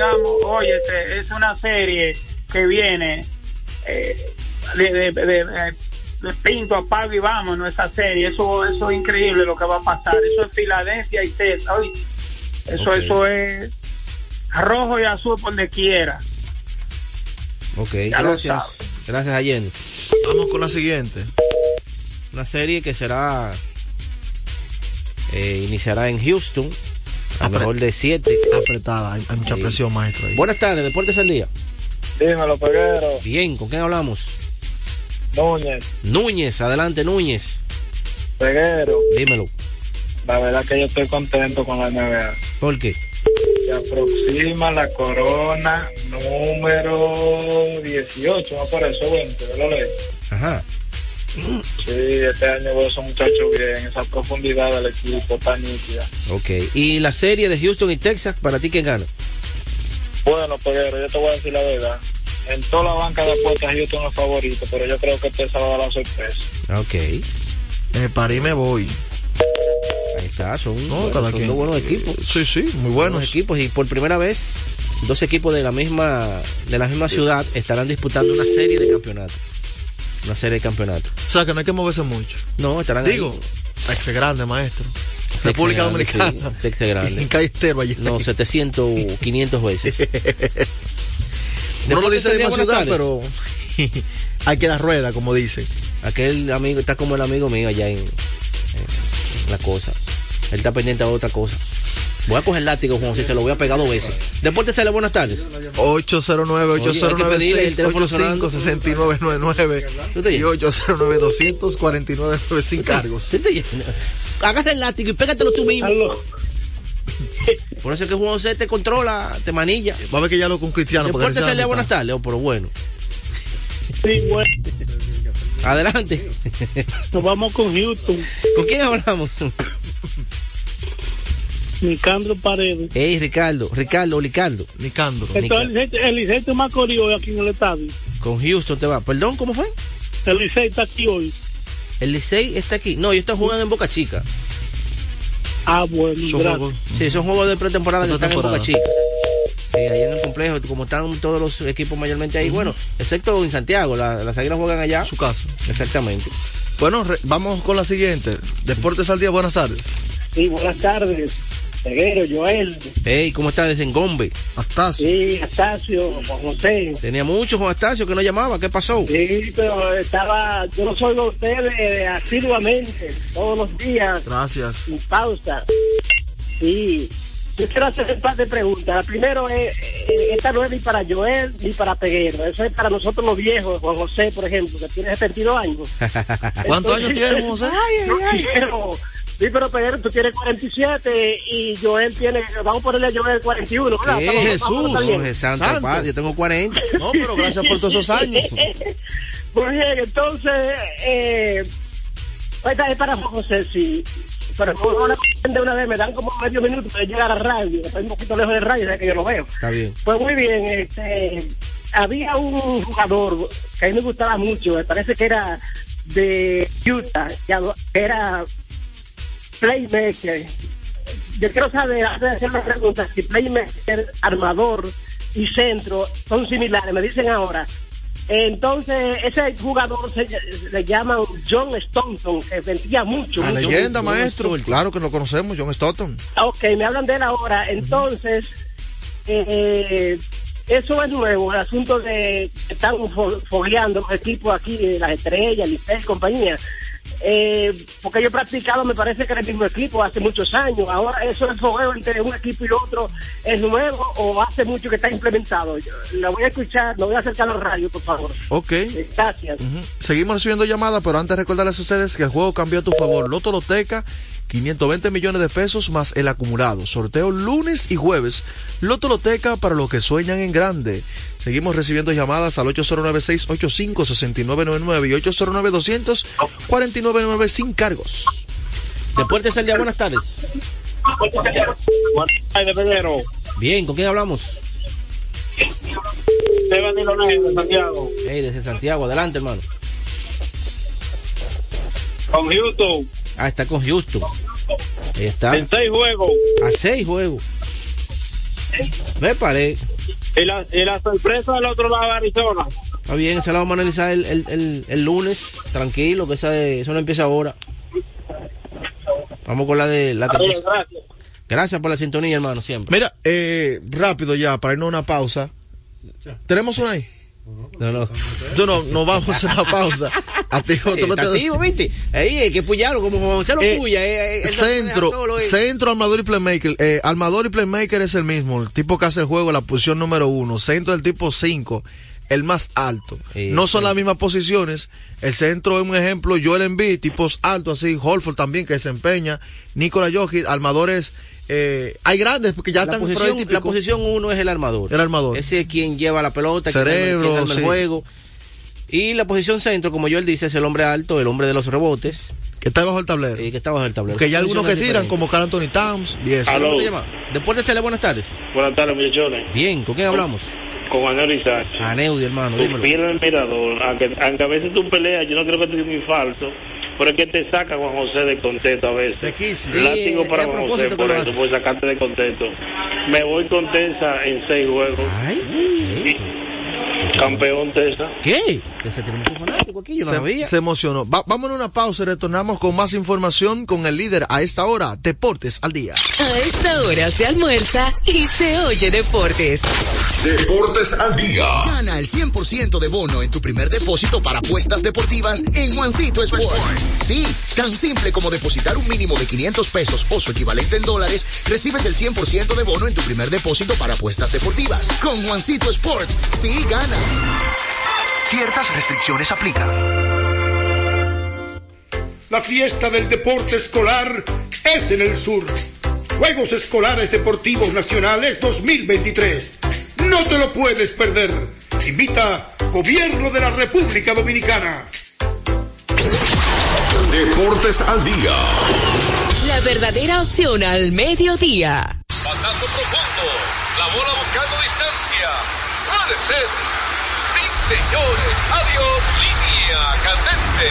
tengamos, oye, este, es una serie que viene eh, de, de, de, de, pinto, apago y vamos, no esa serie, eso, eso es increíble lo que va a pasar, eso es Filadelfia y oye, eso, eso es rojo y azul donde quiera. Ok, Ya gracias. Gracias a Jenny. Vamos con la siguiente. Una serie que será. eh, iniciará en Houston. A Apre- mejor de 7. Apretada, hay, hay mucha presión, maestro. ahí. Buenas tardes, Deportes al Día. Dímelo, Peguero. Bien, ¿con quién hablamos? Núñez, Núñez, adelante Núñez. Peguero. Dímelo. La verdad que yo estoy contento con la NBA. ¿Por qué? Se aproxima la corona número 18, no por eso 20, ¿verdad? Ley? Ajá. Sí, este año veo a esos muchachos bien, esa profundidad del equipo tan nítida. Ok. ¿Y la serie de Houston y Texas, para ti quién gana? Bueno, Peguero, yo te voy a decir la verdad. En toda la banca de apuestas tengo el favorito, pero yo creo que este se va a dar la sorpresa. Ok. Me paré y me voy. Ahí está, son, No, bueno, cada son quien. dos buenos equipos. Sí, sí, muy Buenos buenos. equipos y por primera vez dos equipos de la misma de la misma ciudad estarán disputando una serie de campeonatos. Una serie de campeonatos. O sea que no hay que moverse mucho. No, estarán Digo, ahí. Texas grande, maestro. República grande, Dominicana. sí, grande. En calle Estero, allí. No, 700, 500 veces. Uno lo dice día, ciudad, pero hay que dar rueda, como dicen. Aquel amigo está como el amigo mío allá en, en la cosa. Él está pendiente a otra cosa. Voy a coger el látigo, Juan, si se lo voy a pegar dos veces. Deportes sale, buenas tardes. 809 Oye, hay que pedirle el teléfono 809 6999 ¿Tú te y 809 249 sin cargos. Hágate el látigo y pégatelo tú mismo. Por eso es que Juan José te controla, te manilla. Va a ver que ya lo con Cristiano. día, mitad. buenas tardes. Oh, pero bueno. Sí, bueno, Adelante. nos vamos con Houston, ¿Con quién hablamos? Nicandro Paredes. Ey, Ricardo. Ricardo, Ricardo. Nicandro. Esto es el Licey- más corrido hoy aquí en el estadio. Con Houston te va. Perdón, ¿cómo fue? El Licey está aquí hoy. El Licey está aquí. No, ellos están jugando en Boca Chica. Ah, bueno, Son gracias. juegos- Sí, son juegos de pretemporada que están en Boca. Chica. Sí, ahí en el complejo, como están todos los equipos mayormente ahí, bueno, excepto en Santiago, la- las águilas juegan allá. su casa. Exactamente. Bueno, re- vamos con la siguiente. Deportes al día, buenas tardes. Sí, buenas tardes. Peguero, Joel, Hey, ¿cómo está desde Engombe? Hasta sí, Astacio, Juan José. Tenía mucho Juan Astacio que no llamaba, ¿qué pasó? Sí, pero estaba, yo los oigo a ustedes asiduamente, todos los días, Gracias. sin pausa. Sí, yo quiero hacer un par de preguntas. La primero es, eh, esta no es ni para Joel ni para Peguero, eso es para nosotros los viejos, Juan José, por ejemplo, que tiene 72 años. ¿Cuántos Entonces, años tiene, José? Yo quiero- Sí, pero Peguero, tú tienes 47 y Joel tiene, vamos a ponerle a Joel 41. ¿verdad? ¿Qué? Estamos- Jesús. Jorge Santo, Santo. Padre, yo tengo 40. No, pero gracias por todos esos años. Muy bien, entonces, eh, esta es para Juan José, sí. Pero le de una vez, me dan como medio minuto para llegar a la radio. Estoy un poquito lejos de radio, ya que yo lo veo. Está bien. Pues muy bien, este, había un jugador que a mí me gustaba mucho, me parece que era de Utah, que era playmaker. Yo quiero saber, antes de hacer una pregunta, si playmaker, armador y centro son similares, me dicen ahora. Entonces, ese jugador se, le llaman John Stockton, que vendía mucho. La mucho, leyenda, mucho. maestro. Claro que lo conocemos, John Stoughton. Ok, me hablan de él ahora. Entonces, eh, eso es nuevo, el asunto de que están fo- fogueando los equipos aquí, eh, las estrellas, Licey y compañía. Eh, porque yo he practicado, me parece que era el mismo equipo hace muchos años. Ahora, eso del fogueo entre un equipo y otro es nuevo o hace mucho que está implementado. Yo, la voy a escuchar, lo voy a acercar a la radio, por favor. Ok. Gracias. Seguimos recibiendo llamadas, pero antes recordarles a ustedes que el juego cambió a tu favor. Loto Loteca, 520 millones de pesos más el acumulado. Sorteo lunes y jueves. Loto Loteca para los que sueñan en grande. Seguimos recibiendo llamadas al 809-685-6999 y 809-200-4999 sin cargos. Deportes al día, buenas tardes. Ay, de Peguero, Bien, ¿con quién hablamos? Esteban Diloné de Santiago, Hey, desde Santiago, adelante, hermano. con Houston, Ah, está con Houston. Ahí está. en seis juegos, A seis juegos. Me paré. Y la, y la sorpresa del otro lado de Arizona. Está bien, esa la vamos a analizar el, el, el, el lunes. Tranquilo, que esa de- eso no empieza ahora. Vamos con la de la que empieza- gracias. Gracias por la sintonía, hermano, siempre. Mira, eh, rápido ya, para irnos a una pausa. ¿Tenemos una ahí? No, no. Yo no, nos vamos a hacer una pausa. A ti, Eh, tú no te- está activo, ¿viste? Ahí hay que puyarlo como José lo Eh, puya. eh, eh, no centro, solo, eh. centro, armador y playmaker. Eh, armador y playmaker es el mismo. El tipo que hace el juego, la posición número uno. Centro del tipo 5, el más alto. Sí, no son sí. las mismas posiciones. El centro es un ejemplo, Joel Embiid, tipos altos así. Holford también que desempeña. Nikola Jokic, armadores. Eh, hay grandes porque ya la están posición, la posición uno es el armador. El armador. Ese es quien lleva la pelota, quien Cerebro, quien sí. el juego. Y la posición centro, como yo él dice, es el hombre alto, el hombre de los rebotes, que está bajo el tablero. eh, que está bajo el tablero. Porque hay Son algunos que tiran, como Carl Anthony Towns y eso. Aló. ¿Cómo te llamas? Después de Cele, buenas tardes. Buenas tardes, muchachones. Bien, ¿con quién hablamos? Con Manuel Isaac. A Neudi, hermano, dímelo. pierdes el mirador, aunque, aunque a veces tú peleas, yo no creo que tú muy falso, pero es que te saca Juan José de contento a veces. Sí, Látigo para Juan José propósito que por eso, por sacarte de contento. Me voy con Tesa en seis juegos. Ay, Y- campeón. ¿qué? Aquí, yo no se, sabía. se emocionó. Va- vámonos a una pausa y retornamos con más información con el líder a esta hora, Deportes al Día. A esta hora se almuerza y se oye deportes. Deportes al día. Gana el 100% de bono en tu primer depósito para apuestas deportivas en Juancito Sport. Sí, tan simple como depositar un mínimo de 500 pesos o su equivalente en dólares, recibes el 100% de bono en tu primer depósito para apuestas deportivas. Con Juancito Sport, sí ganas. Ciertas restricciones aplican. La fiesta del deporte escolar es en el sur. Juegos Escolares Deportivos Nacionales 2023. No te lo puedes perder. Invita Gobierno de la República Dominicana. Deportes al día. La verdadera opción al mediodía. Pasazo profundo. La bola buscando distancia. Puede ser. Señores. Adiós. Línea candente.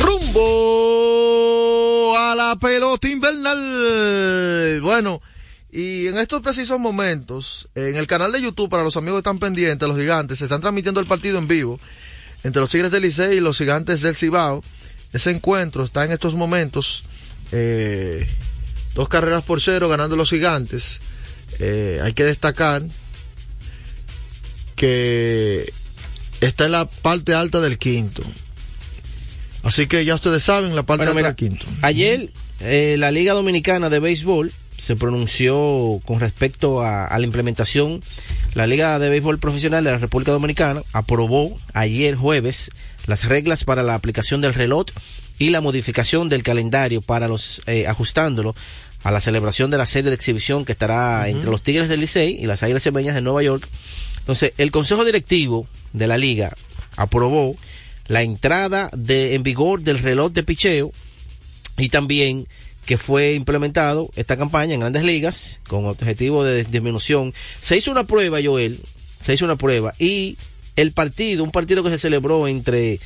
Rumbo a la pelota invernal. Bueno, y en estos precisos momentos, en el canal de YouTube, para los amigos que están pendientes, los gigantes, se están transmitiendo el partido en vivo entre los Tigres del Licey y los gigantes del Cibao. Ese encuentro está en estos momentos, eh, dos carreras por cero ganando los gigantes. Eh, hay que destacar que está en la parte alta del quinto. Así que ya ustedes saben, la parte Bueno, alta mira, del quinto. Ayer eh, la Liga Dominicana de Béisbol se pronunció con respecto a, a la implementación. La Liga de Béisbol Profesional de la República Dominicana aprobó ayer jueves las reglas para la aplicación del reloj y la modificación del calendario para los eh, ajustándolo a la celebración de la serie de exhibición que estará entre los Tigres del Licey y las Águilas Cebeñas de Nueva York. Entonces, el Consejo Directivo de la Liga aprobó la entrada de, en vigor del reloj de picheo y también que fue implementado esta campaña en grandes ligas con objetivo de disminución. Se hizo una prueba, Joel, se hizo una prueba y el partido, un partido que se celebró entre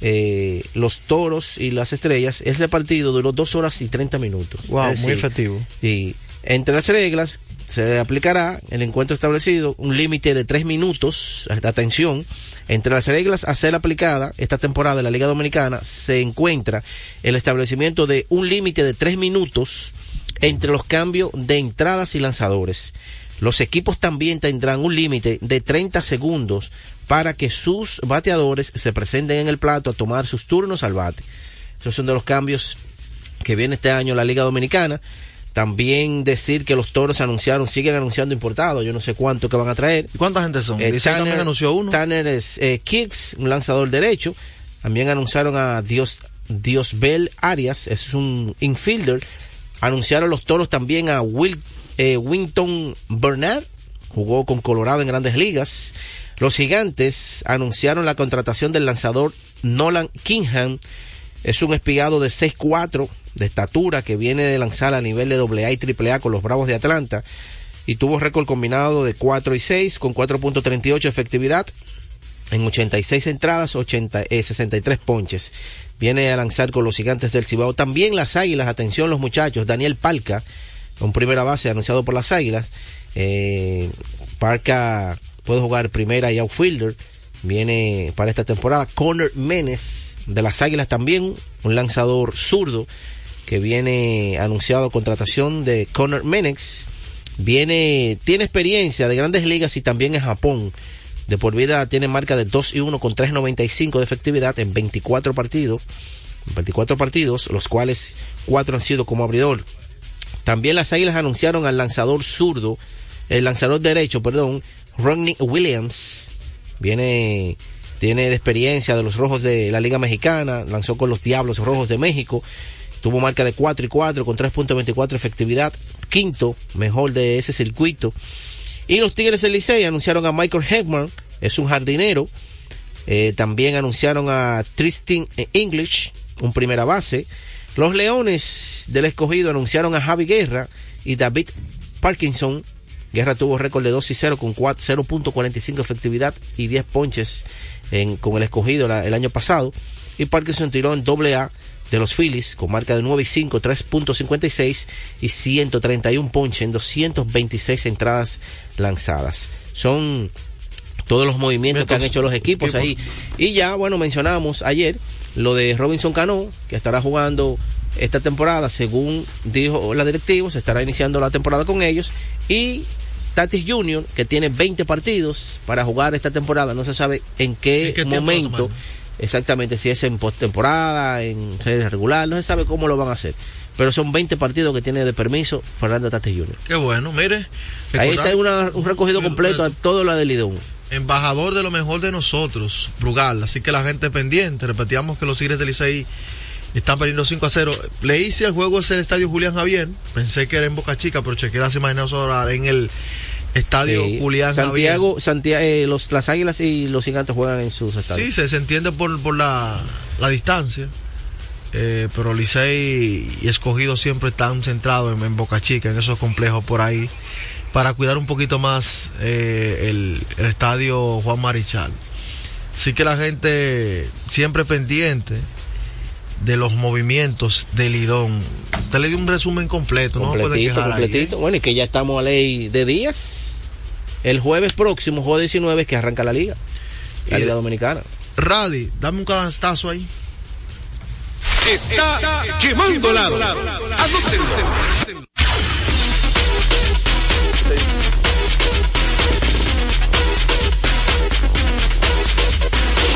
eh, los toros y las estrellas, ese partido duró dos horas y 30 minutos. Wow, muy efectivo. y entre las reglas se aplicará el encuentro establecido un límite de tres minutos. Atención, entre las reglas a ser aplicada esta temporada en la Liga Dominicana se encuentra el establecimiento de un límite de tres minutos entre los cambios de entradas y lanzadores. Los equipos también tendrán un límite de 30 segundos para que sus bateadores se presenten en el plato a tomar sus turnos al bate. Esos son de los cambios que viene este año la Liga Dominicana. También decir que los toros anunciaron, siguen anunciando importados, yo no sé cuánto que van a traer. ¿Y cuánta gente son? Eh, también anunció uno. Tanner es, eh, Kicks, un lanzador derecho. También anunciaron a Dios, Diosbel Arias, es un infielder. Anunciaron los toros también a Will, eh, Winton Bernard, jugó con Colorado en grandes ligas. Los gigantes anunciaron la contratación del lanzador Nolan Kingham. Es un espigado de 6'4 de estatura que viene de lanzar a nivel de AA y AAA con los Bravos de Atlanta y tuvo récord combinado de 4 y 6 con 4.38 efectividad en 86 entradas, 80, eh, 63 ponches. Viene a lanzar con los gigantes del Cibao. También las águilas, atención los muchachos, Daniel Palca, con primera base anunciado por las águilas. Eh, Palca puede jugar primera y outfielder. Viene para esta temporada. Connor Menes de las águilas también, un lanzador zurdo que viene anunciado contratación de Connor Menex. Viene, tiene experiencia de grandes ligas y también en Japón. De por vida tiene marca de 2 y 1 con 3.95 de efectividad en 24 partidos. 24 partidos, los cuales 4 han sido como abridor. También las Águilas anunciaron al lanzador zurdo, el lanzador derecho, perdón, Rodney Williams. Viene, tiene de experiencia de los rojos de la Liga Mexicana, lanzó con los Diablos Rojos de México. Tuvo marca de 4 y 4 con 3.24 efectividad, quinto mejor de ese circuito. Y los Tigres del Licey anunciaron a Michael Heckman, es un jardinero. Eh, también anunciaron a Tristan English, un primera base. Los Leones del Escogido anunciaron a Javi Guerra y David Parkinson. Guerra tuvo récord de 2 y 0 con 0.45 efectividad y 10 ponches en, con el Escogido la, el año pasado. Y Parkinson tiró en doble A de los Phillies con marca de 9 y 5, 3.56 y 131 ponches en 226 entradas lanzadas. Son todos los movimientos que han hecho los equipos ahí. Y ya, bueno, mencionamos ayer lo de Robinson Cano, que estará jugando esta temporada, según dijo la directiva, se estará iniciando la temporada con ellos. Y Tatis Jr., que tiene 20 partidos para jugar esta temporada, no se sabe en qué, ¿En qué tiempo momento, exactamente, si es en postemporada, en serie regular, no se sabe cómo lo van a hacer. Pero son 20 partidos que tiene de permiso Fernando Tatis Jr. Qué bueno, mire. Ahí está una- un recogido completo a todo lo de Lidón. embajador de lo mejor de nosotros, Brugal. Así que la gente pendiente. Repetíamos que los Tigres del Licey están perdiendo 5 a 0. Le hice el juego ese el estadio Julián Javier. Pensé que era en Boca Chica, pero chequeé las imágenes ahora en el estadio Sí. Julián Santiago, Santiago eh, los, las águilas y los gigantes juegan en sus estadios. Sí, se, se entiende por, por la, la distancia. Eh, pero Licey y Escogido siempre están centrados en, en Boca Chica, en esos complejos por ahí, para cuidar un poquito más eh, el, el estadio Juan Marichal. Así que la gente siempre pendiente de los movimientos del Lidón. Usted le dio un resumen completo, no me puede completito, ahí, completito. ¿eh? Bueno, y que ya estamos a ley de días. El jueves próximo, jueves 19, que arranca la liga. La Y- Liga Dominicana. Radi, dame un canastazo ahí. Está quemando lado. Anótenlo.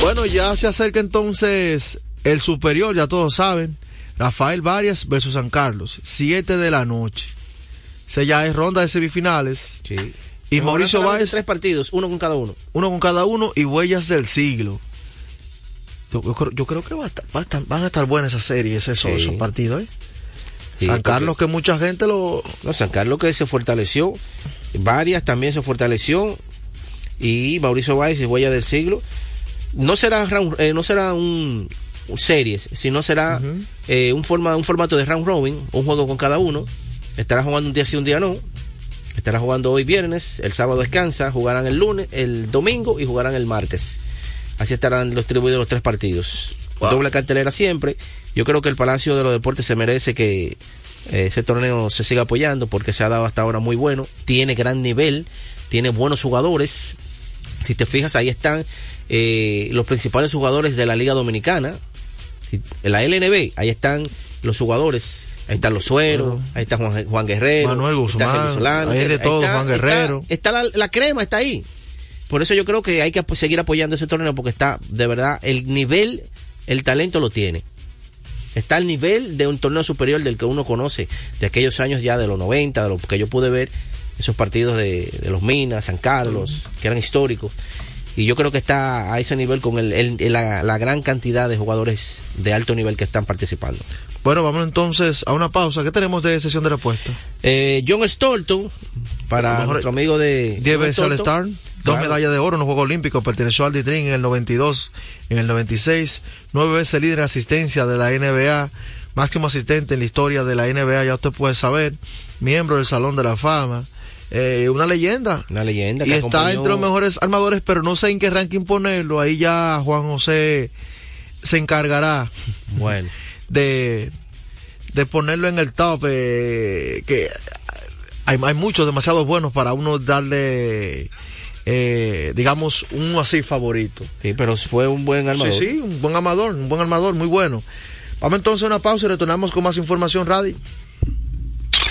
Bueno, ya se acerca entonces el superior, ya todos saben. Rafael Varias versus San Carlos, 7 de la noche. Se ya es ronda de semifinales. Sí. Y Mauricio Báez, Tres partidos, uno con cada uno. uno con cada uno y huellas del siglo. Yo, yo creo, yo creo que va a estar- va a estar- van a estar buenas esas series, esos, Sí. esos partidos. ¿eh? Sí, San porque- Carlos, que mucha gente lo. No, San Carlos que se fortaleció. Varias también se fortaleció. Y Mauricio Báez y Huella del Siglo. No será, eh, no será un series, sino será eh, un, forma, un formato de round robin, un juego con cada uno. Estará jugando un día sí, un día no. Estará jugando hoy viernes, el sábado descansa, jugarán el lunes, el domingo y jugarán el martes. Así estarán los distribuidos los tres partidos. Doble cartelera siempre. Yo creo que el Palacio de los Deportes se merece que eh, ese torneo se siga apoyando porque se ha dado hasta ahora muy bueno. Tiene gran nivel, tiene buenos jugadores. Si te fijas, ahí están eh, los principales jugadores de la Liga Dominicana. Si- En la LNB, ahí están los jugadores. Ahí están los sueros, ahí está Juan, Juan Guerrero, Manuel está Guzmán, Solano, ahí es de todo, está- Juan está- Guerrero. Está, la, la crema, está ahí. Por eso yo creo que hay que seguir apoyando ese torneo porque está, de verdad, el nivel, el talento lo tiene. Está al nivel de un torneo superior del que uno conoce de aquellos años ya de los 90, de lo que yo pude ver, esos partidos de, de los Minas, San Carlos, que eran históricos. Y yo creo que está a ese nivel con el, el- la, la gran cantidad de jugadores de alto nivel que están participando. Bueno, vamos entonces a una pausa. ¿Qué tenemos de sesión de respuesta? Eh, John Stolton, para nuestro amigo de... 10 John veces al. Star, dos Claro. medallas de oro en los Juegos Olímpicos, perteneció al Ditrin en el 92, en el 96, nueve veces líder en asistencia de la NBA, máximo asistente en la historia de la NBA, ya usted puede saber, miembro del Salón de la Fama, eh, una leyenda. Una leyenda. Y que está acompañó- entre los mejores armadores, pero no sé en qué ranking ponerlo. Ahí ya Juan José se encargará Bueno. de, de ponerlo en el top. eh, que hay, hay muchos demasiado buenos para uno darle, eh, digamos, uno así favorito. Sí, pero fue un buen armador. Sí, sí, un buen armador, un buen armador, muy bueno. Vamos entonces a una pausa y retornamos con más información, Radi.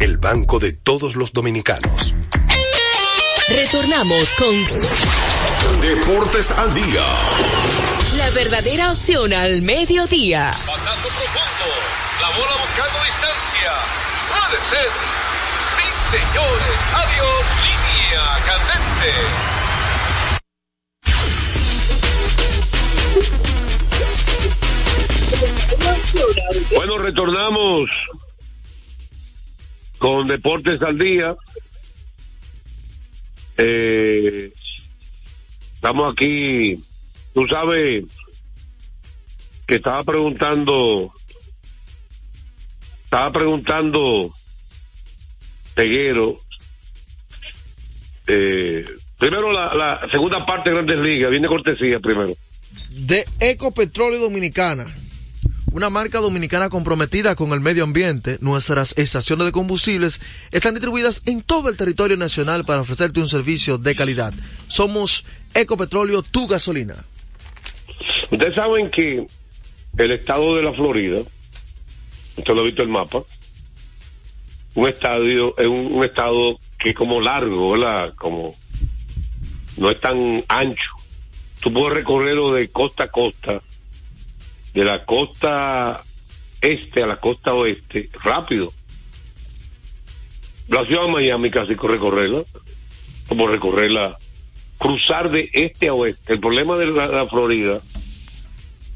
el banco de todos los dominicanos. Retornamos con Deportes al día. la verdadera opción al mediodía. Pasazo profundo. La bola buscando distancia. Puede ser. Sí, señores. Adiós. Línea candente. Bueno, retornamos con Deportes al Día. Eh, estamos aquí, tú sabes que estaba preguntando, estaba preguntando Peguero, eh, primero la, la segunda parte de Grandes Ligas, viene cortesía primero. de Ecopetróleo Dominicana. Una marca dominicana comprometida con el medio ambiente, nuestras estaciones de combustibles están distribuidas en todo el territorio nacional para ofrecerte un servicio de calidad. Somos Ecopetróleo, tu gasolina. Ustedes saben que el estado de la Florida, usted lo ha visto el mapa, un estadio, es un, estado que es como largo, ¿verdad? Como no es tan ancho. Tú puedes recorrerlo de costa a costa, de la costa este a la costa oeste, rápido. La ciudad de Miami casi recorrerla, como recorrerla, cruzar de este a oeste. El problema de la, Florida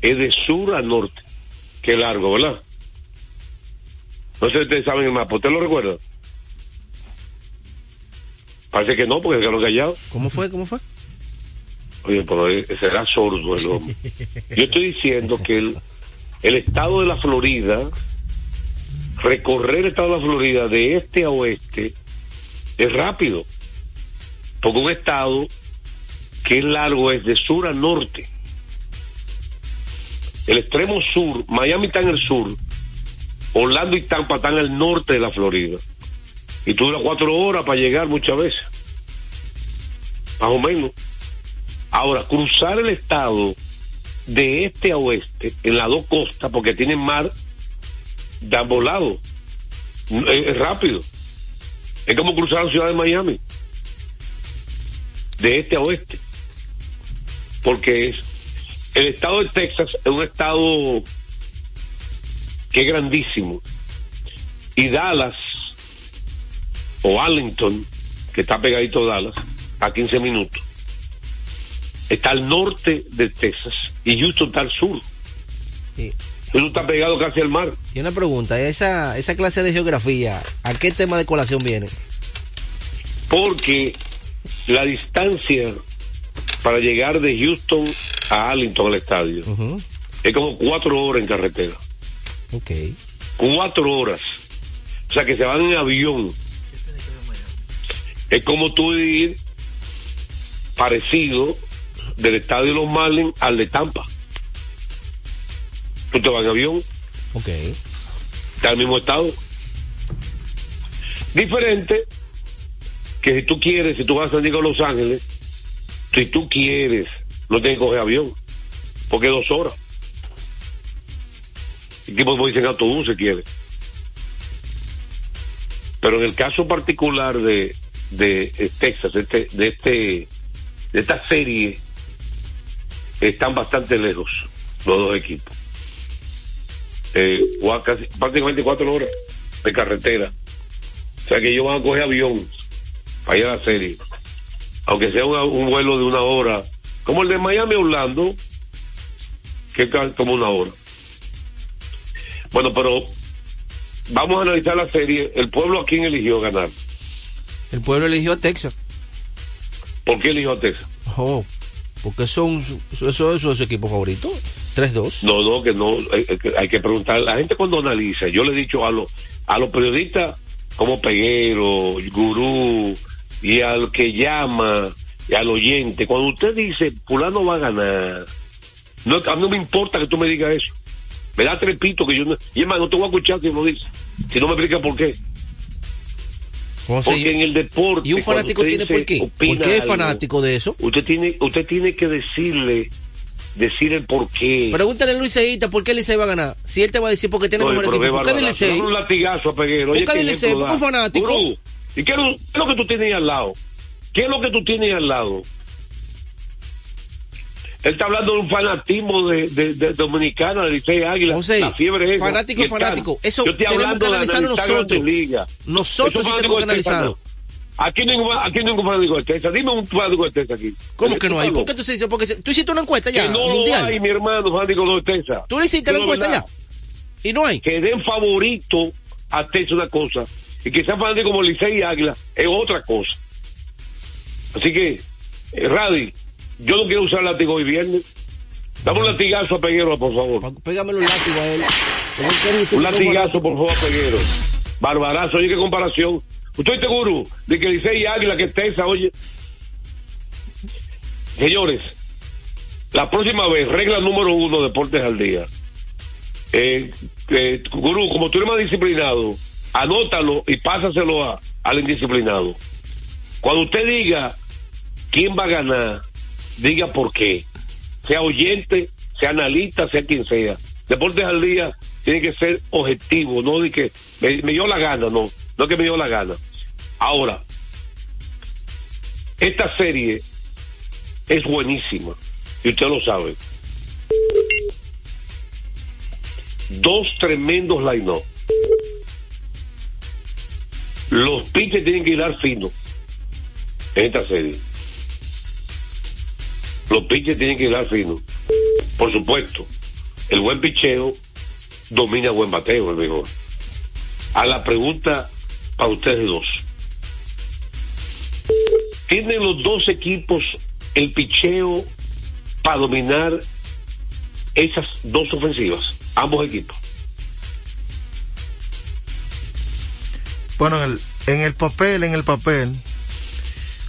es de sur a norte. Qué largo, ¿verdad? No sé si ustedes saben el mapa. ¿Usted lo recuerda? Parece que no, porque se quedó callado. ¿Cómo fue? ¿Cómo fue? Será sordo el hombre. Yo estoy diciendo que el, el estado de la Florida, recorrer el estado de la Florida de este a oeste, es rápido. Porque un estado que es largo es de sur a norte. El extremo sur, Miami está en el sur, Orlando y Tampa están al norte de la Florida. Y tú duras cuatro horas para llegar muchas veces. Más o menos. Ahora, cruzar el estado de este a oeste, en las dos costas, porque tienen mar de ambos lados, es, rápido. Es como cruzar la ciudad de Miami, de este a oeste. Porque es, el estado de Texas es un estado que es grandísimo. Y Dallas, o Arlington, que está pegadito a Dallas, a 15 minutos, está al norte de Texas y Houston está al sur. Sí. Houston está pegado casi al mar. Y una pregunta, esa, esa clase de geografía, ¿a qué tema de colación viene? Porque la distancia para llegar de Houston a Arlington al estadio es como cuatro horas en carretera. Ok. Cuatro horas. O sea, que se van en avión. Es como tú ir parecido del estadio de los Marlins al de Tampa. Tú te vas en avión. Ok. Está en el mismo estado. Diferente que si tú quieres, si tú vas a San Diego a Los Ángeles, si tú quieres, no tienes que coger avión, porque es dos horas. El tipo puede ir en autobús si quiere. Pero en el caso particular de, de Texas, este, de este, de esta serie, están bastante lejos los dos equipos. Eh, casi, prácticamente cuatro horas de carretera. O sea que ellos van a coger avión para ir a la serie. Aunque sea un vuelo de una hora, como el de Miami a Orlando, que es como una hora. Bueno, pero vamos a analizar la serie. El pueblo a quién eligió ganar. El pueblo eligió a Texas. ¿Por qué eligió a Texas? Oh, porque son, eso, es su equipo favorito. 3-2. No, no, que no, hay, hay que- hay que preguntar. La gente cuando analiza, yo le he dicho a los, a los periodistas como Peguero, Gurú, y al que llama, y al oyente, cuando usted dice, fulano va a ganar, no, a mí no me importa que tú me digas eso. Me da trepito que yo no, y es más, no te voy a escuchar si lo dice, si no me explica por qué. ¿Cómo se- Porque en el deporte. ¿Y un fanático tiene dice, por qué? ¿Por qué es algo, fanático de eso? Usted tiene, usted tiene que decirle, decir el por qué. Pregúntale a Luis Seita por qué el Licey va a ganar. Si él te va a decir porque tiene Oye, mejor pero equipo. qué ¿Por qué del barbarazo. Licey? Un latigazo a Peguero. Oye, ¿Por qué del Licey? un fanático. Gurú, ¿Y qué es, lo, qué es lo que tú tienes al lado? ¿Qué es lo que tú tienes al lado? Él está hablando de un fanatismo de, de, de Dominicana, de Licey Águila. José, la fiebre esa. fanático, fanático. Eso Yo estoy tenemos que de analizarlo analizar nosotros. Ligas. Nosotros sí tenemos que analizarlo. no. Aquí ningún, aquí ningún fanático de Texas. Dime un fanático de Texas aquí. ¿Cómo que no hay? ¿Por qué tú se dices? Porque tú hiciste una encuesta ya, Que no mundial. lo hay, mi hermano, fanático de Texas. Tú le hiciste la encuesta ¿verdad? ya. Y no hay. Que den favorito a Texas una cosa. Y que sean fanáticos como Licey y Águila es otra cosa. Así que, eh, Radi, yo no quiero usar látigo hoy viernes. Dame un latigazo a Peguero, por favor. Pégame un látigo a él. Un latigazo, por favor, a Peguero. Barbarazo, oye, qué comparación. Usted está seguro de que Licey y Águila, que Texas, oye. Señores, la próxima vez, regla número uno, Deportes al Día. Eh, eh, Gurú, como tú eres más disciplinado, anótalo y pásaselo a, al indisciplinado. Cuando usted diga quién va a ganar, diga por qué. Sea oyente, sea analista, sea quien sea. Deportes al Día tiene que ser objetivo, no de que me, dio la gana, no, no que me dio la gana. Ahora, esta serie es buenísima y usted lo sabe. Dos tremendos line Los pitches tienen que hilar fino en esta serie. Los pitches tienen que hilar fino. Por supuesto, el buen picheo domina buen bateo, el mejor. A la pregunta para ustedes dos. ¿Tienen los dos equipos el picheo para dominar esas dos ofensivas? Ambos equipos. Bueno, en el, en el papel, en el papel,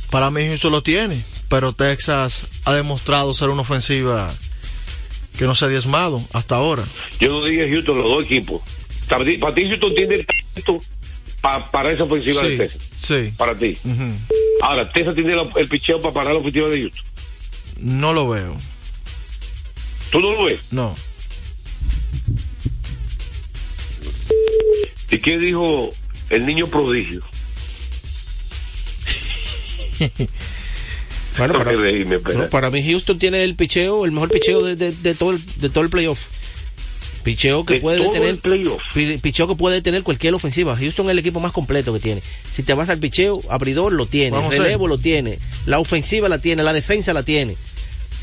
para mí Houston lo tiene, pero Texas ha demostrado ser una ofensiva que no se ha diezmado hasta ahora. Yo no dije Houston, los dos equipos. Para ti, para ti Houston tiene el talento pa- para esa ofensiva Sí, de Texas. sí. Para ti. Ahora, Texas tiene la- el picheo para parar la ofensiva de Houston. No lo veo, ¿Tú no lo ves? no. ¿Y qué dijo el niño prodigio? Bueno, para, reírme, no, mí Houston tiene el picheo, el mejor picheo de, de- de todo, el, de todo el playoff. Picheo que De puede todo tener el playoff. pi- picheo que puede tener cualquier ofensiva. Houston es el equipo más completo que tiene. Si te vas al picheo, abridor lo tiene, Vamos relevo lo tiene, la ofensiva la tiene, la defensa la tiene.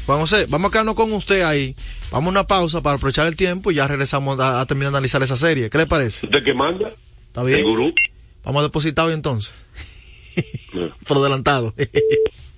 Vamos a, vamos a quedarnos con usted ahí. Vamos a una pausa para aprovechar el tiempo y ya regresamos a, a terminar de analizar esa serie. ¿Qué le parece? ¿Usted qué manda? ¿Está bien? El gurú. Vamos a depositar hoy entonces. Por adelantado.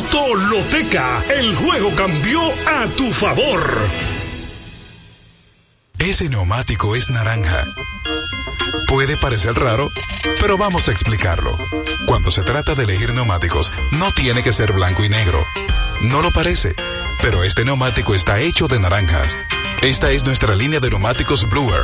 El juego cambió a tu favor. Ese neumático es naranja. Puede parecer raro, pero vamos a explicarlo. Cuando se trata de elegir neumáticos, no tiene que ser blanco y negro. No lo parece, pero este neumático está hecho de naranjas. Esta es nuestra línea de neumáticos Bluer.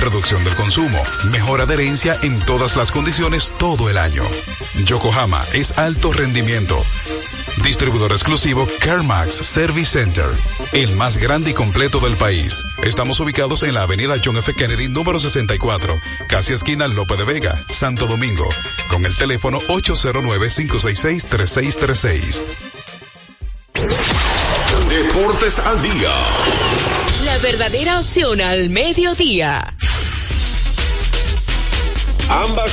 reducción del consumo, mejor adherencia en todas las condiciones todo el año. Yokohama es alto rendimiento. Distribuidor exclusivo CarMax Service Center, el más grande y completo del país. Estamos ubicados en la avenida John F. Kennedy número 64, casi esquina Lope de Vega, Santo Domingo, con el teléfono 809-566-3636. Deportes al día. La verdadera opción al mediodía. Ambas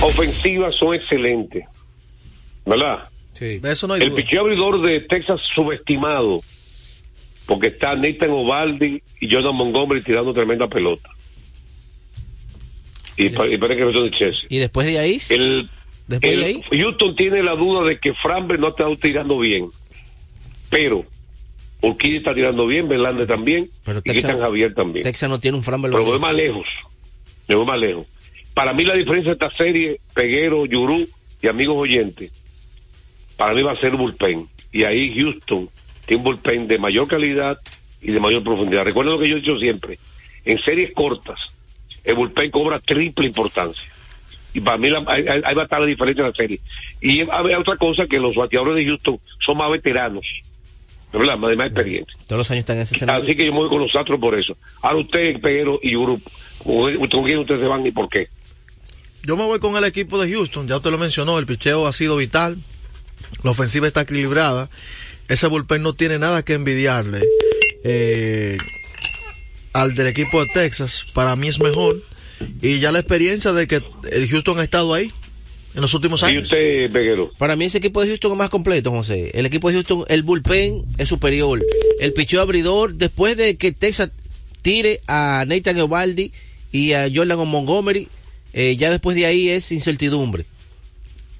ofensivas son excelentes. ¿Verdad? Sí. De eso no hay El duda. picheo abridor de Texas subestimado. Porque está Nathan Ovaldi y Jordan Montgomery tirando tremenda pelota. Y, pa- y parece que no son de Chelsea. Y después de ahí, El, después el de ahí, Houston tiene la duda de que Framber no ha estado tirando bien. Pero Urquidi está tirando bien, Verlander también. Pero y Texas- Javier también. Texas no tiene un Fran Pero voy más lejos. Me voy más lejos. Para mí la diferencia de esta serie, Peguero, Yurú y amigos oyentes, para mí va a ser bullpen. Y ahí Houston tiene un bullpen de mayor calidad y de mayor profundidad. Recuerden lo que yo he dicho siempre. En series cortas, el bullpen cobra triple importancia. Y para mí la- ahí, ahí- va a estar la diferencia en la serie. Y hay otra cosa que los bateadores de Houston son más veteranos. ¿Verdad? Más de más experiencia. todos los años están en ese escenario. Así que yo me voy con los Astros por eso. Ahora usted, Peguero y ¿con con quién ustedes se van y por qué? Yo me voy con el equipo de Houston, ya usted lo mencionó, el picheo ha sido vital, la ofensiva está equilibrada, ese bullpen no tiene nada que envidiarle eh, al del equipo de Texas, para mí es mejor, y ya la experiencia de que el Houston ha estado ahí en los últimos ¿Y años. usted, Peguero? Para mí ese equipo de Houston es más completo, José. El equipo de Houston, el bullpen es superior. El picheo abridor, después de que Texas tire a Nathan Eovaldi y a Jordan Montgomery, eh, ya después de ahí es incertidumbre.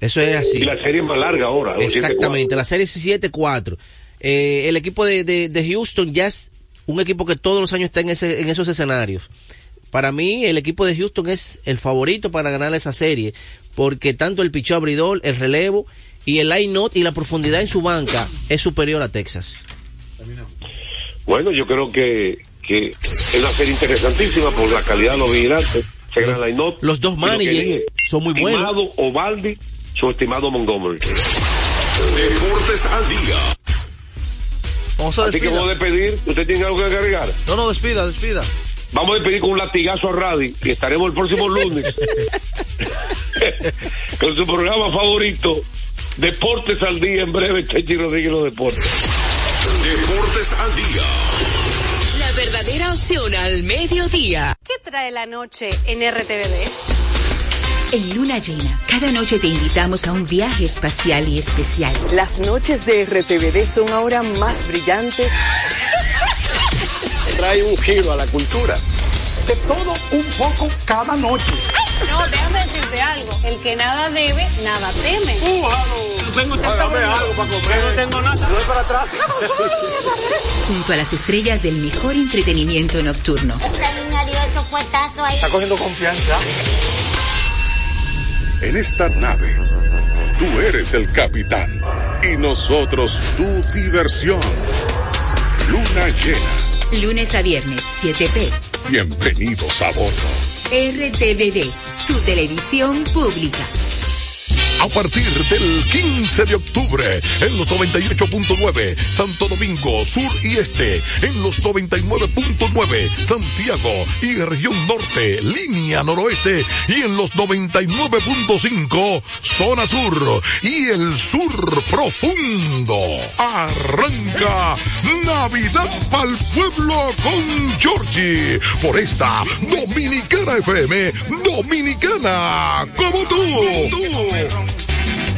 Eso es así. Y la serie es más larga ahora. Exactamente, la serie es 7-4. Eh, el equipo de, de- de Houston ya es un equipo que todos los años está en, ese, en esos escenarios. Para mí, el equipo de Houston es el favorito para ganar esa serie, porque tanto el picheo abridor, el relevo y el line not y la profundidad en su banca es superior a Texas. Bueno, yo creo que, que es una serie interesantísima por la calidad de los vigilantes. Se gran line Los dos managers son muy buenos. Estimado Ovaldi, su estimado Montgomery. Deportes al día. Vamos a Así que despedir. vamos a despedir. ¿Usted tiene algo que agregar? No, no, despida, despida. Vamos a despedir con un latigazo a Radi y estaremos el próximo lunes con su programa favorito, Deportes al Día. En breve, Chechi Rodríguez, los deportes. Deportes al día. La verdadera opción al mediodía. ¿Qué trae la noche en RTVD? En Luna Llena, cada noche te invitamos a un viaje espacial y especial. Las noches de RTVD son ahora más brillantes. Trae un giro a la cultura. De todo un poco cada noche. No, déjame decirte algo. El que nada debe, nada teme. Tengo algo para comer. No tengo nada. No es para atrás. Junto a las estrellas del mejor entretenimiento nocturno. Esta niña dio esos puestazos ahí. Está cogiendo confianza. En esta nave, tú eres el capitán y nosotros tu diversión. Luna llena. Lunes a viernes, 7p. Bienvenidos a bordo. RTVD, tu televisión pública. A partir del 15 de octubre, en los 98.9, Santo Domingo, Sur y Este, en los 99.9, Santiago y región norte, línea noroeste, y en los 99.5, zona sur y el sur profundo. Arranca Navidad para el pueblo con Georgie por esta Dominicana FM, Dominicana como tú.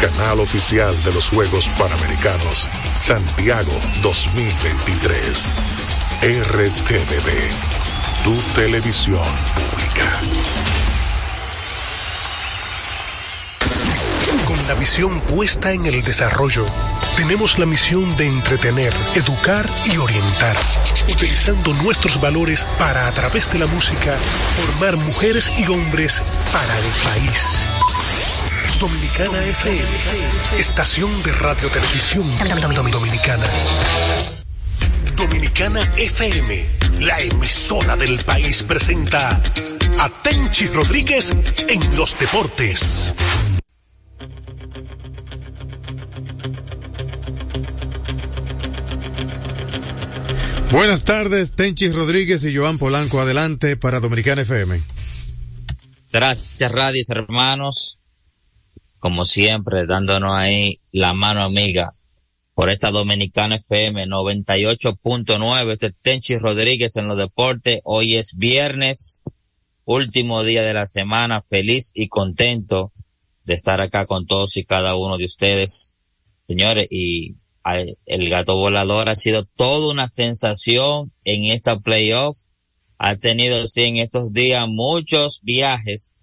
canal oficial de los Juegos Panamericanos Santiago 2023. RTVD, tu televisión pública. Con la visión puesta en el desarrollo, tenemos la misión de entretener, educar y orientar, utilizando nuestros valores para, a través de la música, formar mujeres y hombres para el país. Dominicana FM, estación de radio televisión dominicana. Dominicana FM, la emisora del país presenta a Tenchi Rodríguez en los deportes. Buenas tardes, Tenchi Rodríguez y Joan Polanco, adelante para Dominicana FM. Gracias, Radios hermanos. Como siempre, dándonos ahí la mano amiga por esta Dominicana FM 98.9. Este es Tenchi Rodríguez en los deportes. Hoy es viernes, último día de la semana. Feliz y contento de estar acá con todos y cada uno de ustedes, señores. Y el gato volador ha sido toda una sensación en esta playoff. Ha tenido, sí, en estos días muchos viajes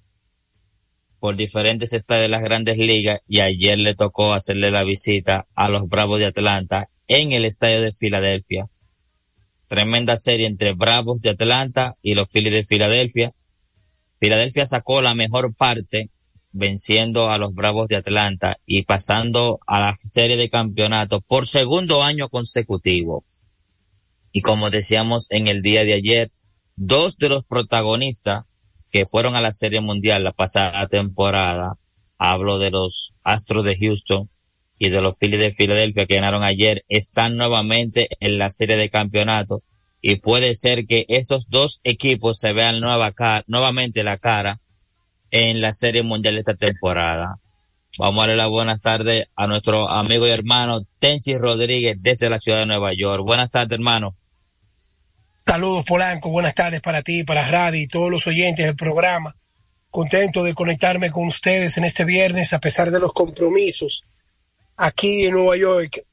por diferentes estados de las grandes ligas y ayer le tocó hacerle la visita a los Bravos de Atlanta en el estadio de Filadelfia. Tremenda serie entre Bravos de Atlanta y los Phillies de Filadelfia. Filadelfia sacó la mejor parte venciendo a los Bravos de Atlanta y pasando a la serie de campeonato por segundo año consecutivo. Y como decíamos en el día de ayer, dos de los protagonistas que fueron a la serie mundial la pasada temporada, hablo de los Astros de Houston y de los Phillies de Filadelfia que ganaron ayer, están nuevamente en la serie de campeonato y puede ser que esos dos equipos se vean nueva nuevamente la cara en la Serie Mundial esta temporada. Vamos a darle las buenas tardes a nuestro amigo y hermano Tenchi Rodríguez desde la ciudad de Nueva York. Buenas tardes, hermano. Saludos, Polanco. Buenas tardes para ti, para Radi y todos los oyentes del programa. Contento de conectarme con ustedes en este viernes a pesar de los compromisos. Aquí en Nueva York,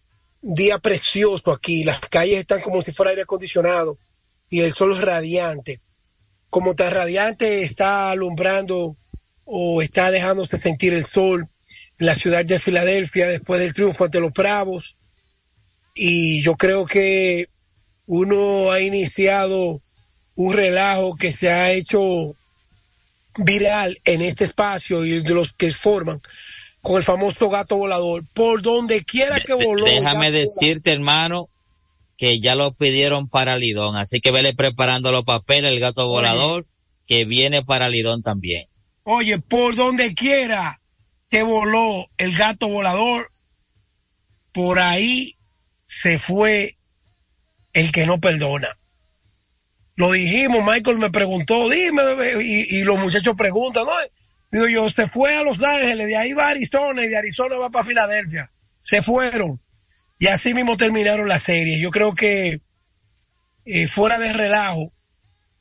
día precioso aquí. Las calles están como si fuera aire acondicionado y el sol es radiante. Como tan radiante está alumbrando o está dejándose sentir el sol en la ciudad de Filadelfia después del triunfo ante los Bravos. Y yo creo que uno ha iniciado un relajo que se ha hecho viral en este espacio y de los que forman con el famoso gato volador. Por donde quiera que voló. Déjame decirte, hermano, que ya lo pidieron para Lidón, así que vele preparando los papeles el gato volador que viene para Lidón también. Oye, por donde quiera que voló el gato volador, por ahí se fue el que no perdona. Lo dijimos, Michael me preguntó, dime, y, los muchachos preguntan, ¿no? Digo yo, se fue a Los Ángeles, de ahí va a Arizona y de Arizona va para Filadelfia. Se fueron. Y así mismo terminaron la serie. Yo creo que eh, fuera de relajo,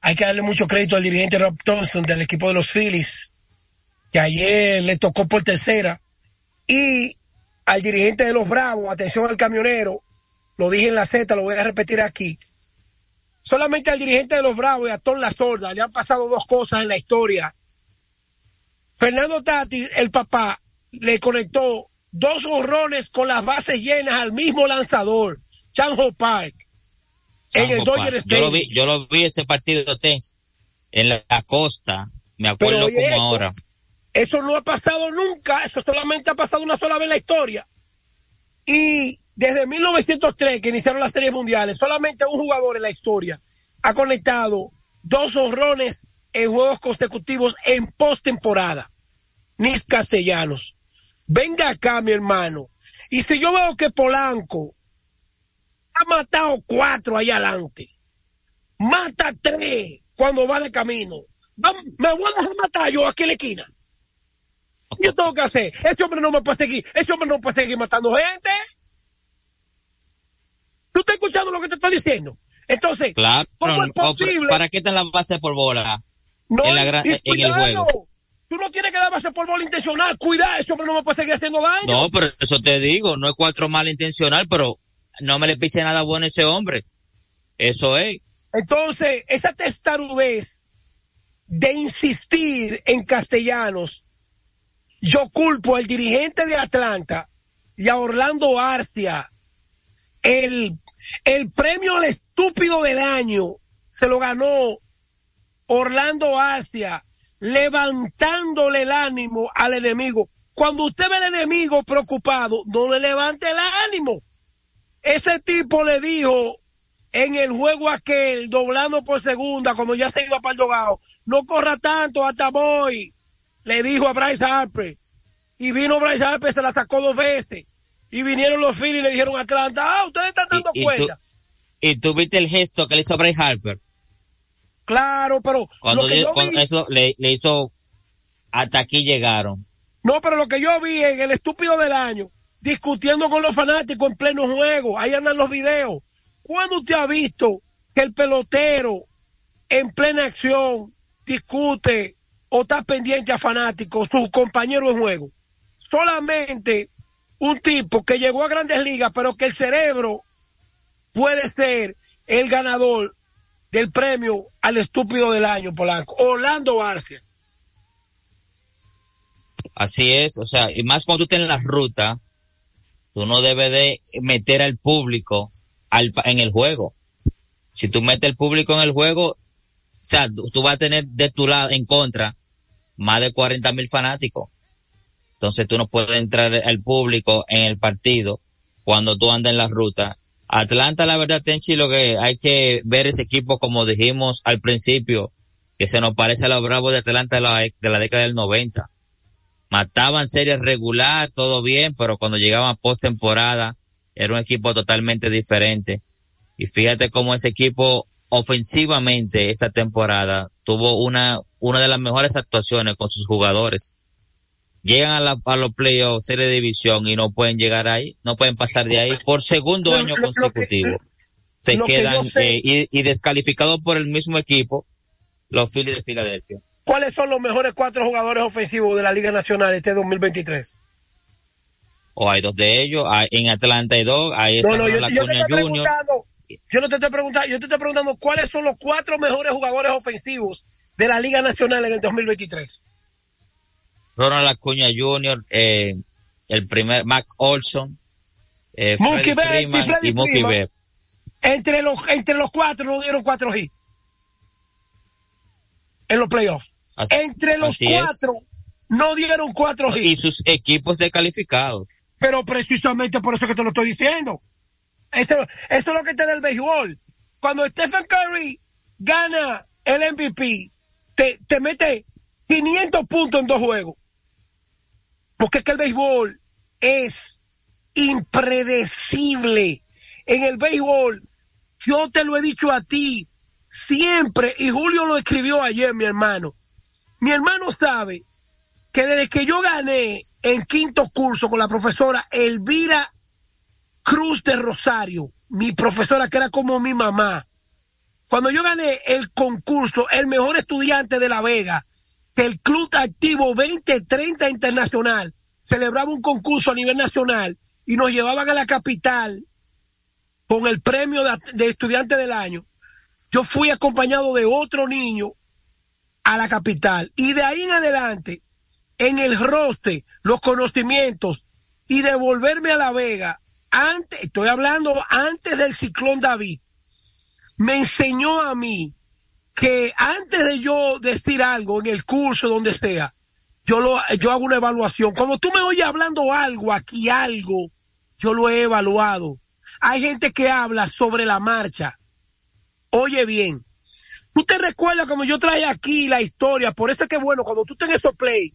hay que darle mucho crédito al dirigente Rob Thompson del equipo de los Phillies, que ayer le tocó por tercera, y al dirigente de los Bravos, atención al camionero, lo dije en la Z, lo voy a repetir aquí. Solamente al dirigente de los Bravos y a Tom La Sorda le han pasado dos cosas en la historia. Fernando Tati, el papá, le conectó dos honrones con las bases llenas al mismo lanzador, Chanjo Park, en el Dodger yo lo vi, yo lo vi ese partido en la, la costa, me acuerdo como esto, ahora. Eso no ha pasado nunca, eso solamente ha pasado una sola vez en la historia. Y desde 1903 que iniciaron las series mundiales, solamente un jugador en la historia ha conectado dos honrones en juegos consecutivos en postemporada. Nis Castellanos. Venga acá, mi hermano. Y si yo veo que Polanco ha matado cuatro ahí adelante, mata tres cuando va de camino, me voy a dejar matar yo aquí en la esquina. Yo tengo que hacer. Ese hombre no me puede seguir. Ese hombre no puede seguir matando gente. ¿Tú estás escuchando lo que te estoy diciendo? Entonces, Claro, ¿cómo es o- posible? ¿para qué te la base por bola? No, en, la gran- y en el cuidado, juego. Tú no tienes que dar base por bola intencional. Cuidado, hombre no me puede seguir haciendo daño. No, pero eso te digo, no es cuatro mal intencional, pero no me le piche nada bueno a ese hombre. Eso es. Entonces, esa testarudez de insistir en castellanos, yo culpo al dirigente de Atlanta y a Orlando Arcia. El, el premio al estúpido del año se lo ganó Orlando Arcia, levantándole el ánimo al enemigo. Cuando usted ve al enemigo preocupado, no le levante el ánimo. Ese tipo le dijo en el juego aquel, doblando por segunda, cuando ya se iba para el dogado, no corra tanto, hasta voy. Le dijo a Bryce Harper. Y vino Bryce Harper, se la sacó dos veces. Y vinieron los Phillies y le dijeron a Atlanta, ah, ustedes están dando Y cuenta. y tú viste el gesto que le hizo Bryce Harper. Claro, pero Cuando, lo que yo vi, eso le, le hizo, hasta aquí llegaron. no, pero lo que yo vi en el estúpido del año, discutiendo con los fanáticos en pleno juego, ahí andan los videos. ¿Cuándo usted ha visto que el pelotero en plena acción discute o está pendiente a fanáticos, sus compañeros en juego? Solamente un tipo que llegó a grandes ligas, pero que el cerebro puede ser el ganador del premio al estúpido del año, Polanco. Orlando Arcia. Así es, o sea, y más cuando tú estás en la ruta, tú no debes de meter al público al, en el juego. Si tú metes el público en el juego, o sea, tú vas a tener de tu lado, en contra, más de 40 mil fanáticos. Entonces tú no puedes entrar al público en el partido cuando tú andas en la ruta. Atlanta, la verdad, Tenchi, lo que hay que ver ese equipo, como dijimos al principio, que se nos parece a los Bravos de Atlanta de la, de la década del 90 mataban series regular, todo bien, pero cuando llegaban postemporada era un equipo totalmente diferente. Y fíjate cómo ese equipo ofensivamente esta temporada tuvo una, una de las mejores actuaciones con sus jugadores. Llegan a, la, a los playoffs, serie de división y no pueden llegar ahí, no pueden pasar de ahí por segundo Lo- año lo consecutivo. Se lo que quedan eh, y, y descalificados por el mismo equipo, los Phillies de Filadelfia. ¿Cuáles son los mejores cuatro jugadores ofensivos de la Liga Nacional este 2023? O hay dos de ellos, hay- en Atlanta hay dos, ahí está No, no, yo, la yo te estoy Junior. preguntando, yo no te estoy preguntando, yo te estoy preguntando cuáles son los cuatro mejores jugadores ofensivos de la Liga Nacional en el 2023. Ronald Acuña Jr., eh, el primer, Mac Olson, eh, Mookie Freddie Betts y Freeman y Mookie Freeman. Betts. Entre los, entre los cuatro nos dieron cuatro hits. En los playoffs. Así- Entre los es. cuatro no dieron cuatro hits. Y sus equipos descalificados. Pero precisamente por eso que te lo estoy diciendo. Eso, eso es lo que te da el béisbol. Cuando Stephen Curry gana el MVP, te, te mete 500 puntos en dos juegos. Porque es que el béisbol es impredecible. En el béisbol, yo te lo he dicho a ti siempre, y Julio lo escribió ayer, mi hermano. Mi hermano sabe que desde que yo gané en quinto curso con la profesora Elvira Cruz de Rosario, mi profesora que era como mi mamá, cuando yo gané el concurso, el mejor estudiante de La Vega, que el Club Activo 2030 Internacional celebraba un concurso a nivel nacional y nos llevaban a la capital con el premio de, de estudiante del año, yo fui acompañado de otro niño a la capital y de ahí en adelante en el roce, los conocimientos y devolverme a La Vega, antes, estoy hablando antes del ciclón David, me enseñó a mí que antes de yo decir algo en el curso, donde sea, yo lo, yo hago una evaluación. Como tú me oyes hablando algo aquí, algo, yo lo he evaluado. Hay gente que habla sobre la marcha. Oye bien, tú te recuerdas como yo traje aquí la historia, por eso es que bueno, cuando tú tenés esos play,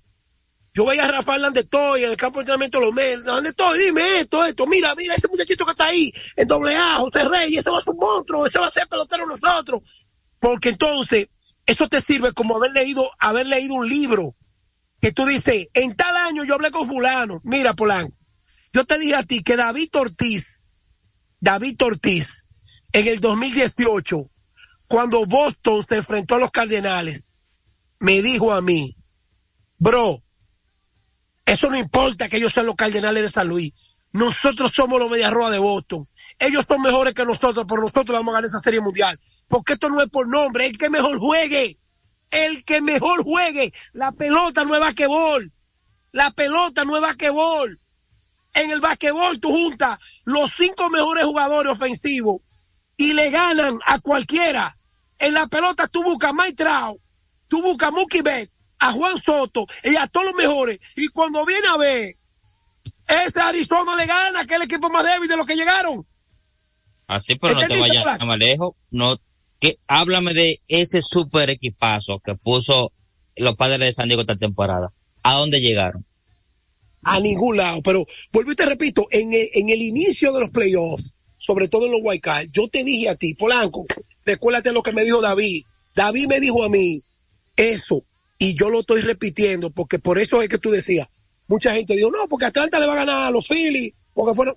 yo voy a Rafael Landetoy en el campo de entrenamiento los meses, Landetoy, dime esto, esto, mira, mira ese muchachito que está ahí, en doble A, José Rey, ese va a ser un monstruo, ese va a ser pelotero nosotros. Porque entonces, eso te sirve como haber leído, haber leído un libro que tú dices, en tal año yo hablé con fulano, mira Polanco, yo te dije a ti que David Ortiz, David Ortiz, en el 2018, cuando Boston se enfrentó a los Cardenales, me dijo a mí, bro, eso no importa que ellos sean los Cardenales de San Luis. Nosotros somos los Mediarroa de Boston. Ellos son mejores que nosotros, pero nosotros vamos a ganar esa serie mundial. Porque esto no es por nombre, el que mejor juegue. El que mejor juegue. La pelota no es basquetbol. La pelota no es basquetbol. En el basquetbol tú juntas los cinco mejores jugadores ofensivos y le ganan a cualquiera. En la pelota tú buscas a Mike Trout, tú buscas a Mookie a Juan Soto y a todos los mejores. Y cuando viene a ver, ese Arizona le gana a aquel equipo más débil de los que llegaron. Así, pero no te vayas más lejos. No, que, háblame de ese super equipazo que puso los padres de San Diego esta temporada. ¿A dónde llegaron? A ningún lado. Pero vuelvo y te repito, en el, en el inicio de los playoffs, sobre todo en los White yo te dije a ti, Polanco, recuérdate lo que me dijo David. David me dijo a mí eso, y yo lo estoy repitiendo, porque por eso es que tú decías, mucha gente dijo, no, porque Atlanta le va a ganar a los Phillies, porque fueron,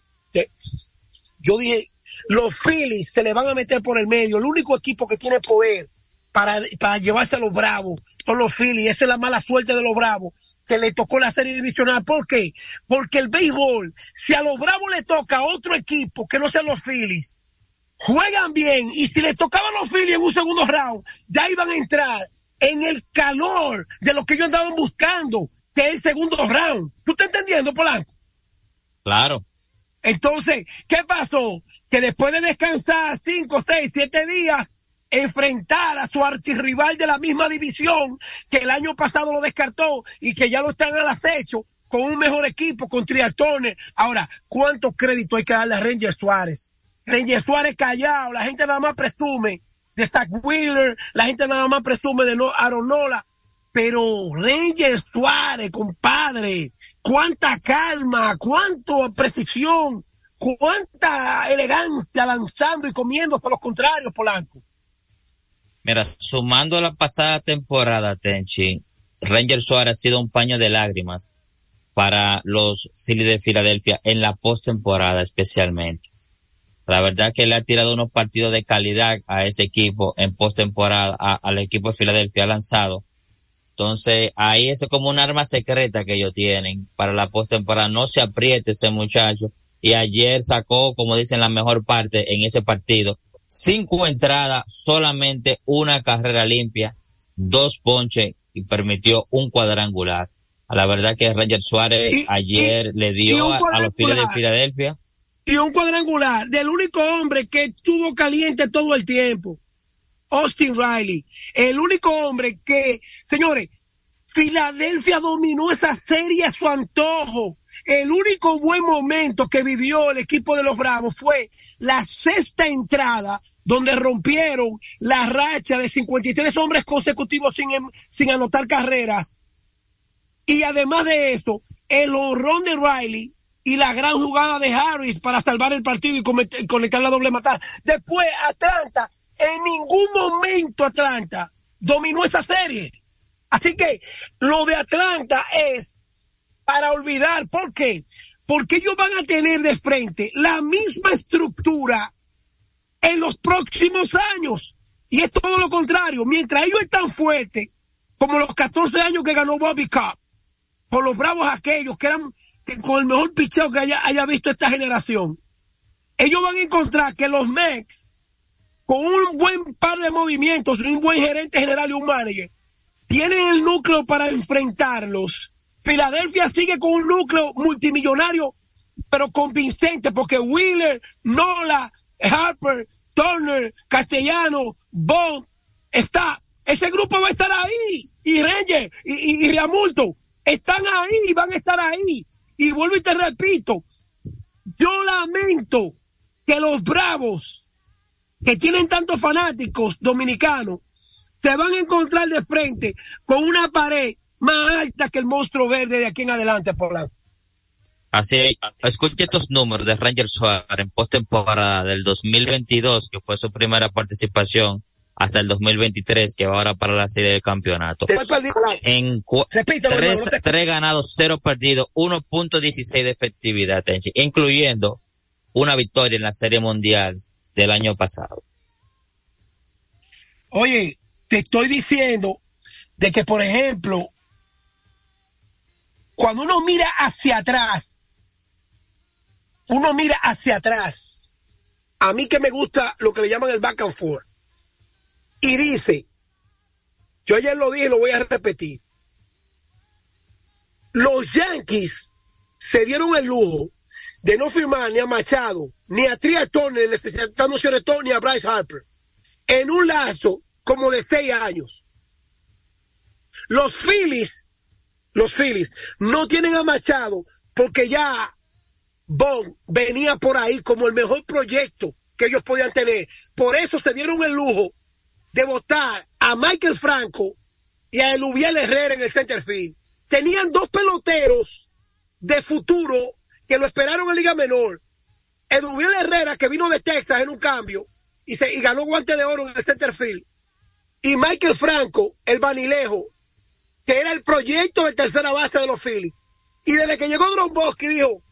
yo dije, los Phillies se le van a meter por el medio, el único equipo que tiene poder para, para llevarse a los Bravos son los Phillies, esa es la mala suerte de los Bravos, que le tocó la serie divisional. ¿Por qué? Porque el béisbol, si a los Bravos le toca a otro equipo que no sean los Phillies, juegan bien y si le tocaban los Phillies en un segundo round, ya iban a entrar en el calor de lo que ellos andaban buscando, que es el segundo round. ¿Tú estás entendiendo, Polanco? Claro. Entonces, ¿qué pasó? Que después de descansar cinco, seis, siete días, enfrentar a su archirrival de la misma división que el año pasado lo descartó y que ya lo están al acecho con un mejor equipo, con triatones. Ahora, ¿cuánto crédito hay que darle a Ranger Suárez? Ranger Suárez callado, la gente nada más presume de Stack Wheeler, la gente nada más presume de no Aaron Nola, pero Ranger Suárez, compadre, cuánta calma, cuánta precisión, cuánta elegancia lanzando y comiendo por los contrarios, Polanco. Mira, sumando la pasada temporada, Tenchi, Ranger Suárez ha sido un paño de lágrimas para los Phillies de Filadelfia en la postemporada especialmente. La verdad que le ha tirado unos partidos de calidad a ese equipo en postemporada, al equipo de Filadelfia lanzado. Entonces, ahí es como un arma secreta que ellos tienen para la postemporada. No se apriete ese muchacho. Y ayer sacó, como dicen, la mejor parte en ese partido cinco entradas, solamente una carrera limpia, dos ponches y permitió un cuadrangular. A la verdad que Ranger Suárez ayer le dio a, los Phillies de Filadelfia. Y un cuadrangular del único hombre que estuvo caliente todo el tiempo. Austin Riley. El único hombre que, señores, Filadelfia dominó esa serie a su antojo. El único buen momento que vivió el equipo de los Bravos fue la sexta entrada donde rompieron la racha de 53 hombres consecutivos sin, em, sin anotar carreras. Y además de eso, el honrón de Riley y la gran jugada de Harris para salvar el partido y conectar la doble matada. Después, Atlanta, en ningún momento Atlanta dominó esa serie. Así que lo de Atlanta es para olvidar. ¿Por qué? Porque ellos van a tener de frente la misma estructura en los próximos años. Y es todo lo contrario. Mientras ellos están fuertes, como los 14 años que ganó Bobby Cup, por los bravos aquellos que eran con el mejor picheo que haya, haya visto esta generación, ellos van a encontrar que los Mex, con un buen par de movimientos, un buen gerente general y un manager, tienen el núcleo para enfrentarlos Filadelfia sigue con un núcleo multimillonario pero convincente, porque Wheeler, Nola, Harper, Turner, Castellano, Bond, está, ese grupo va a estar ahí, y Ranger, y, y, y Riamulto, están ahí, van a estar ahí. Y vuelvo y te repito, yo lamento que los bravos, que tienen tantos fanáticos dominicanos, se van a encontrar de frente con una pared más alta que el monstruo verde de aquí en adelante, Polanco. Así, escuche estos números de Ranger Suárez en postemporada del 2022, que fue su primera participación, hasta el 2023, que va ahora para la serie del campeonato. En Repítelo, tres, hermano, no te- tres ganados, cero perdidos, 1.16 de efectividad, incluyendo una victoria en la serie mundial del año pasado. Oye, te estoy diciendo de que, por ejemplo, cuando uno mira hacia atrás, uno mira hacia atrás, a mí que me gusta lo que le llaman el back and forth, y dice, yo ayer lo dije y lo voy a repetir, los Yankees se dieron el lujo de no firmar ni a Machado, ni a Tria Turner, necesitando todo, ni a Bryce Harper en un lazo como de seis años. Los Phillies, los Phillies, no tienen a Machado porque ya Bond venía por ahí como el mejor proyecto que ellos podían tener. Por eso se dieron el lujo de votar a Michael Franco y a Eluviel Herrera en el center field. Tenían dos peloteros de futuro que lo esperaron en Liga Menor. Eduviel Herrera, que vino de Texas en un cambio, y, se, y ganó guante de oro en el center field. Y Michael Franco, el vanilejo, que era el proyecto de tercera base de los Phillies. Y desde que llegó Bosque dijo,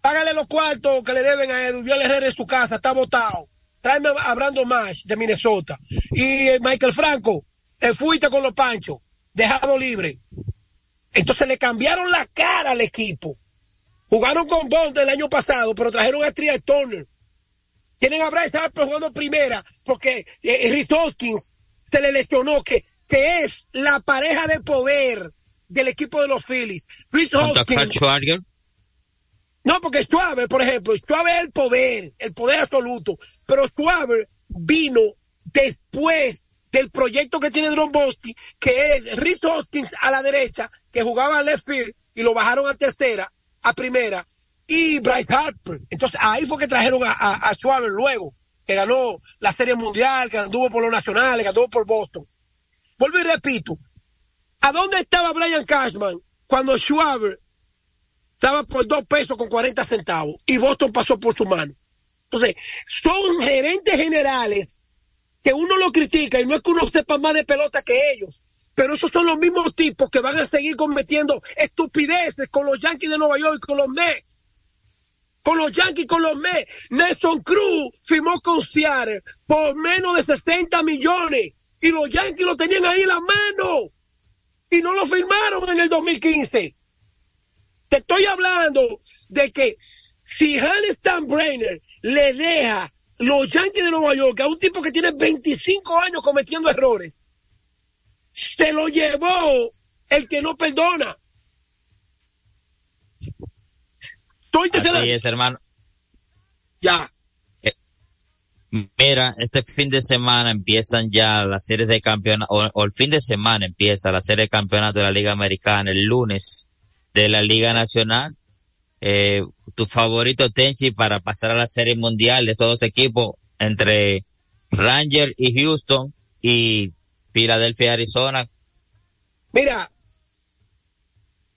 págale los cuartos que le deben a Eduviel Herrera en su casa, está votado. Tráeme a Brandon Mash de Minnesota. Y eh, Michael Franco, te fuiste con los panchos, dejado libre. Entonces le cambiaron la cara al equipo. Jugaron con Bond el año pasado, pero trajeron a Trial Turner. Tienen a Bryce Harper jugando primera porque eh, Rhys Hoskins se le lesionó, que, que es la pareja de poder del equipo de los Phillies. Hoskins. Schwarber, No, porque Schwaber, por ejemplo, Schwaber es el poder, el poder absoluto. Pero Schwaber vino después del proyecto que tiene Dromboski, que es Rhys Hoskins a la derecha, que jugaba a left field y lo bajaron a tercera, a primera, y Bryce Harper. Entonces ahí fue que trajeron a, a, luego, que ganó la Serie Mundial, que anduvo por los nacionales, que anduvo por Boston. Vuelvo y repito, ¿a dónde estaba Brian Cashman cuando Schwaber estaba por dos pesos con 40 centavos y Boston pasó por su mano. Entonces, son gerentes generales que uno lo critica y no es que uno sepa más de pelota que ellos, pero esos son los mismos tipos que van a seguir cometiendo estupideces con los Yankees de Nueva York con los Mets. Con los Yankees, con los Mets. Nelson Cruz firmó con Seattle por menos de 60 millones y los Yankees lo tenían ahí en la mano y no lo firmaron en el 2015. Te estoy hablando de que si Hans Steinbrenner le deja los Yankees de Nueva York a un tipo que tiene 25 años cometiendo errores, se lo llevó el que no perdona. Estoy así es, hermano. Ya. Mira, este fin de semana empiezan ya las series de campeonato, o, o el fin de semana empieza la serie de campeonato de la Liga Americana, el lunes de la Liga Nacional. Eh, tu favorito Tenchi para pasar a la serie mundial de esos dos equipos entre Ranger y Houston y Filadelfia, Arizona. Mira,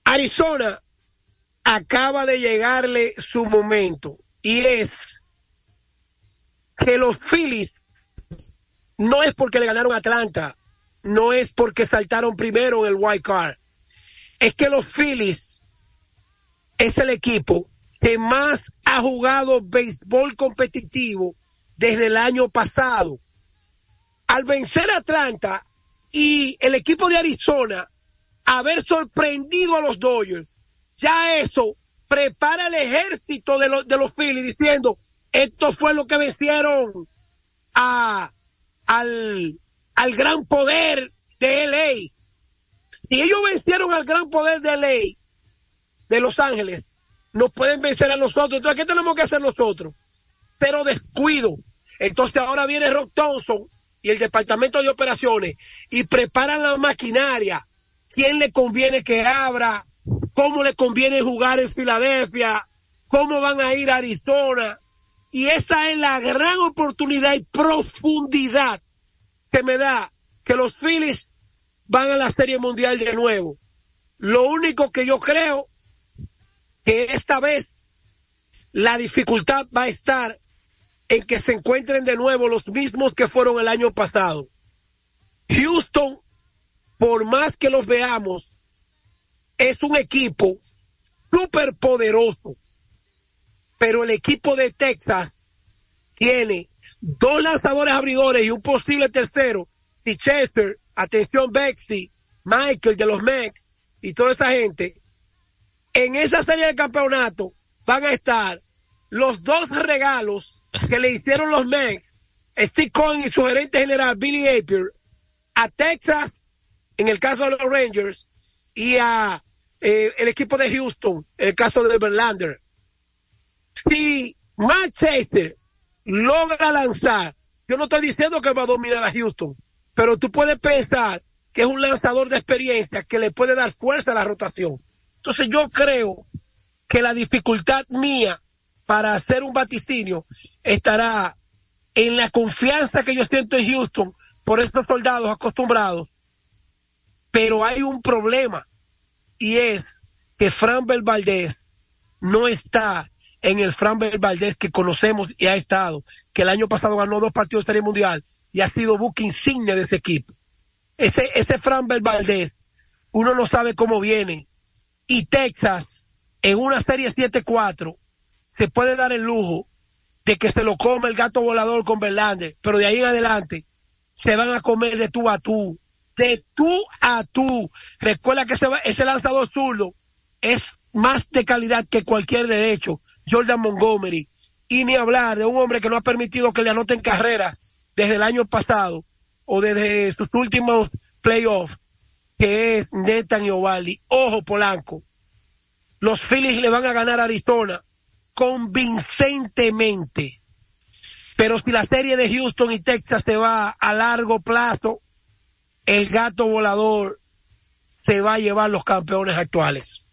Arizona acaba de llegarle su momento y es que los Phillies no es porque le ganaron a Atlanta, no es porque saltaron primero en el wild card, es que los Phillies es el equipo que más ha jugado béisbol competitivo desde el año pasado. Al vencer a Atlanta y el equipo de Arizona haber sorprendido a los Dodgers, ya eso prepara el ejército de los, de los Phillies diciendo, esto fue lo que vencieron a, al, al gran poder de LA. Y ellos vencieron al gran poder de LA, de Los Ángeles, nos pueden vencer a nosotros. Entonces, ¿qué tenemos que hacer nosotros? Pero descuido. Entonces ahora viene Rock Thompson y el departamento de operaciones y preparan la maquinaria. ¿Quién le conviene que abra? ¿Cómo le conviene jugar en Filadelfia? ¿Cómo van a ir a Arizona? Y esa es la gran oportunidad y profundidad que me da que los Phillies van a la Serie Mundial de nuevo. Lo único que yo creo que esta vez la dificultad va a estar en que se encuentren de nuevo los mismos que fueron el año pasado. Houston, por más que los veamos, es un equipo súper poderoso. Pero el equipo de Texas tiene dos lanzadores abridores y un posible tercero. Y Chester, atención Bexy, Michael de los Mex y toda esa gente. En esa serie de campeonato van a estar los dos regalos que le hicieron los Mets, Steve Cohen y su gerente general Billy Apier, a Texas, en el caso de los Rangers, y a eh, el equipo de Houston, en el caso de Verlander. Si Manchester logra lanzar, yo no estoy diciendo que va a dominar a Houston, pero tú puedes pensar que es un lanzador de experiencia que le puede dar fuerza a la rotación. Entonces yo creo que la dificultad mía para hacer un vaticinio estará en la confianza que yo siento en Houston por estos soldados acostumbrados. Pero hay un problema y es que Fran Valdez no está en el Fran Valdez que conocemos y ha estado, que el año pasado ganó dos partidos de Serie Mundial y ha sido buque insignia de ese equipo. Ese, ese Fran Valdez, uno no sabe cómo viene. Y Texas, en una serie 7-4, se puede dar el lujo de que se lo come el gato volador con Verlander, pero de ahí en adelante se van a comer de tú a tú, de tú a tú. Recuerda que ese, lanzador zurdo es más de calidad que cualquier derecho, Jordan Montgomery. Y ni hablar de un hombre que no ha permitido que le anoten carreras desde el año pasado o desde sus últimos playoffs, que es Nathan Ovaldi. Ojo, Polanco. Los Phillies le van a ganar a Arizona convincentemente. Pero si la serie de Houston y Texas se va a largo plazo, el gato volador se va a llevar los campeones actuales.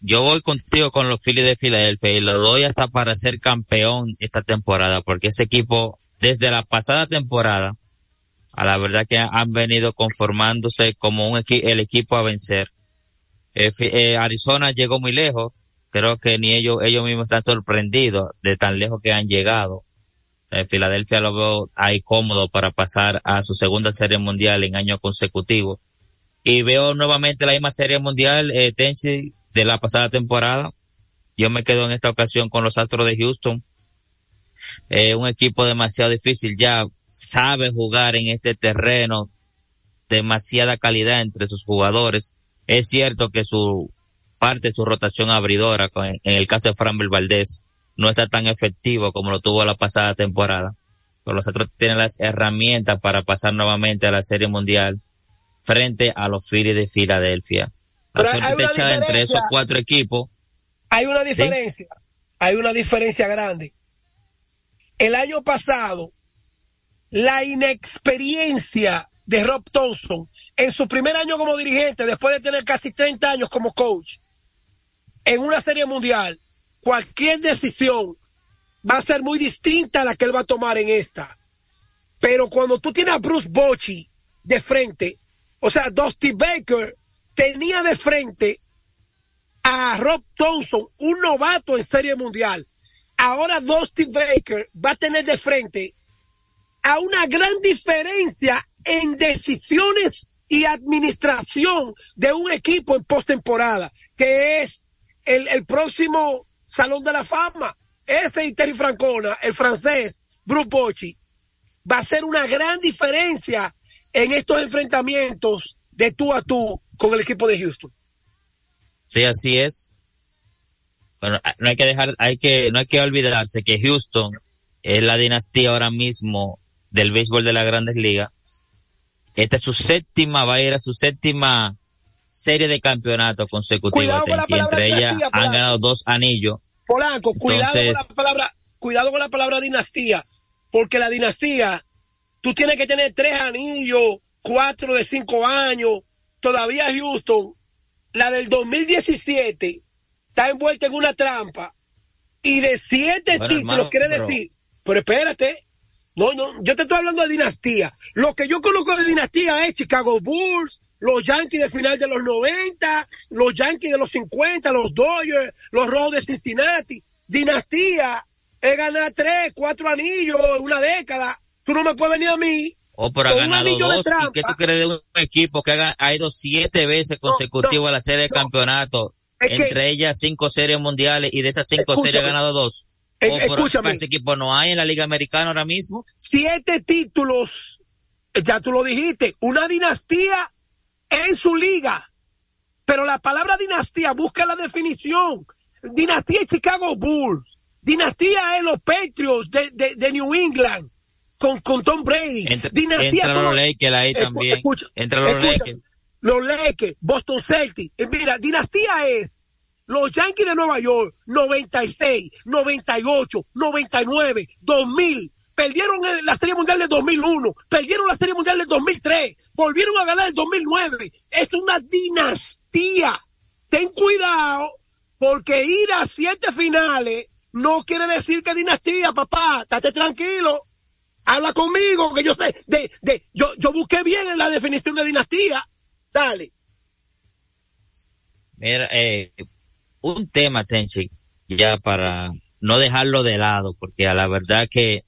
Yo voy contigo con los Phillies de Filadelfia y lo doy hasta para ser campeón esta temporada, porque ese equipo, desde la pasada temporada, a la verdad que han venido conformándose como un el equipo a vencer. Eh, eh, Arizona llegó muy lejos, creo que ni ellos, ellos mismos están sorprendidos de tan lejos que han llegado. Eh, Filadelfia lo veo ahí cómodo para pasar a su segunda serie mundial en año consecutivo. Y veo nuevamente la misma serie mundial, eh, Tenchi, de la pasada temporada. Yo me quedo en esta ocasión con los Astros de Houston. Eh, un equipo demasiado difícil ya sabe jugar en este terreno, demasiada calidad entre sus jugadores. Es cierto que su parte de su rotación abridora, en el caso de Framber Valdés, no está tan efectivo como lo tuvo la pasada temporada. Pero los otros tienen las herramientas para pasar nuevamente a la Serie Mundial frente a los Phillies de Filadelfia. La suerte echada entre esos cuatro equipos. Hay una diferencia, hay una diferencia grande. El año pasado, la inexperiencia de Rob Thompson en su primer año como dirigente, después de tener casi 30 años como coach, en una serie mundial, cualquier decisión va a ser muy distinta a la que él va a tomar en esta. Pero cuando tú tienes a Bruce Bochy de frente, o sea, Dusty Baker tenía de frente a Rob Thompson, un novato en serie mundial. Ahora Dusty Baker va a tener de frente a una gran diferencia en decisiones y administración de un equipo en postemporada, que es el, el próximo Salón de la Fama. Ese y Terry Francona, el francés, Bruce Bochy, va a ser una gran diferencia en estos enfrentamientos de tú a tú con el equipo de Houston. Sí, así es. Bueno, no hay que dejar, hay que, no hay que olvidarse que Houston es la dinastía ahora mismo del béisbol de las grandes ligas. Esta es su séptima, va a ir a su séptima serie de campeonatos consecutivos. Tenchi. Entre ellas dinastía, han ganado dos anillos. Polanco, cuidado con la palabra, cuidado con la palabra dinastía, porque la dinastía, tú tienes que tener tres anillos, cuatro de cinco años. Todavía Houston, la del 2017, está envuelta en una trampa y de siete Bueno, títulos hermano, quiere pero- decir, pero espérate, no, no, yo te estoy hablando de dinastía. Lo que yo conozco de dinastía es Chicago Bulls, los Yankees de final de los 90, los Yankees de los 50, los Dodgers, los Rojos de Cincinnati. Dinastía es ganar tres, cuatro anillos en una década. Tú no me puedes venir a mí. O por ha ganado dos. ¿Y qué tú crees de un equipo que ha, ha ido siete veces consecutivas a la serie de? Es que- entre ellas cinco series mundiales y de esas cinco Escúchame. series ha ganado dos. Eh, O por- escúchame. ese equipo no hay en la Liga Americana ahora mismo. Siete títulos, eh, ya tú lo dijiste, una dinastía en su liga. Pero la palabra dinastía, busca la definición. Dinastía es Chicago Bulls. Dinastía es los Patriots de, de, de New England con, con Tom Brady. Entra, dinastía entra los Lakers ahí también. escucha, entra los. Lakers. los Lakers, Boston Celtics. Eh, Mira, dinastía es los Yankees de Nueva York, 96, 98, 99, 2000. Perdieron el- la Serie Mundial del 2001, perdieron la Serie Mundial del 2003, volvieron a ganar el 2009. Es una dinastía. Ten cuidado, porque ir a siete finales no quiere decir que dinastía, papá. Estate tranquilo. Habla conmigo, que yo sé, de, de, yo, yo busqué bien en la definición de dinastía. Dale. Mira, eh, un tema, Tenchi, ya para no dejarlo de lado, porque a la verdad que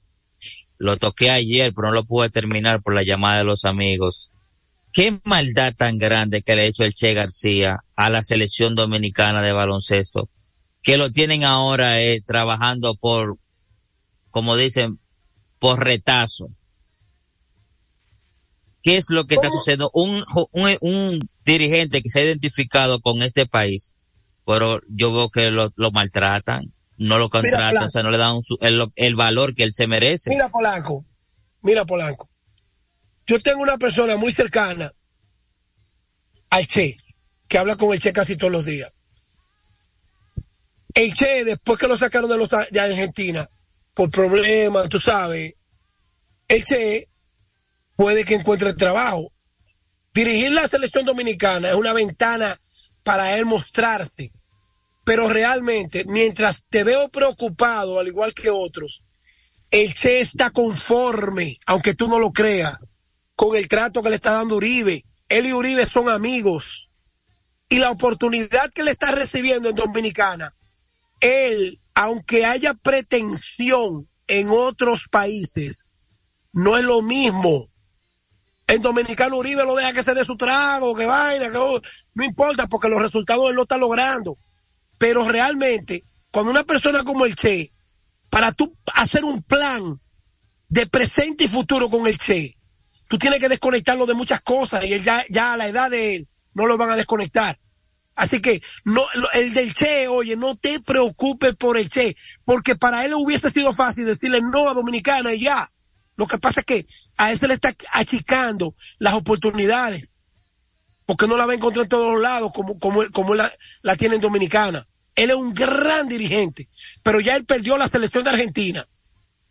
lo toqué ayer, pero no lo pude terminar por la llamada de los amigos. Qué maldad tan grande que le ha hecho el Che García a la selección dominicana de baloncesto, que lo tienen ahora eh, trabajando por, como dicen, por retazo. ¿Qué es lo que está sucediendo? Un, un, un dirigente que se ha identificado con este país, pero yo veo que lo, lo maltratan, no lo contratan, Blanco. o sea, no le dan su- el, el valor que él se merece. Mira Polanco, mira Polanco. Yo tengo una persona muy cercana al Che, que habla con el Che casi todos los días. El Che, después que lo sacaron de, los, de Argentina, por problemas, tú sabes, el Che puede que encuentre trabajo. Dirigir la selección dominicana es una ventana para él mostrarse. Pero realmente, mientras te veo preocupado, al igual que otros, el Che está conforme, aunque tú no lo creas, con el trato que le está dando Uribe. Él y Uribe son amigos. Y la oportunidad que le está recibiendo en Dominicana, él, aunque haya pretensión en otros países, no es lo mismo. En Dominicano Uribe lo deja que se dé su trago, que vaina, que oh, no importa, porque los resultados él no está logrando. Pero realmente, cuando una persona como el Che, para tú hacer un plan de presente y futuro con el Che, tú tienes que desconectarlo de muchas cosas y él ya, ya a la edad de él no lo van a desconectar. Así que no, el del Che, oye, no te preocupes por el Che, porque para él hubiese sido fácil decirle no a Dominicana y ya. Lo que pasa es que a él se le está achicando las oportunidades, porque no la va a encontrar en todos los lados como, como, como la, la tiene en Dominicana. Él es un gran dirigente, pero ya él perdió la selección de Argentina.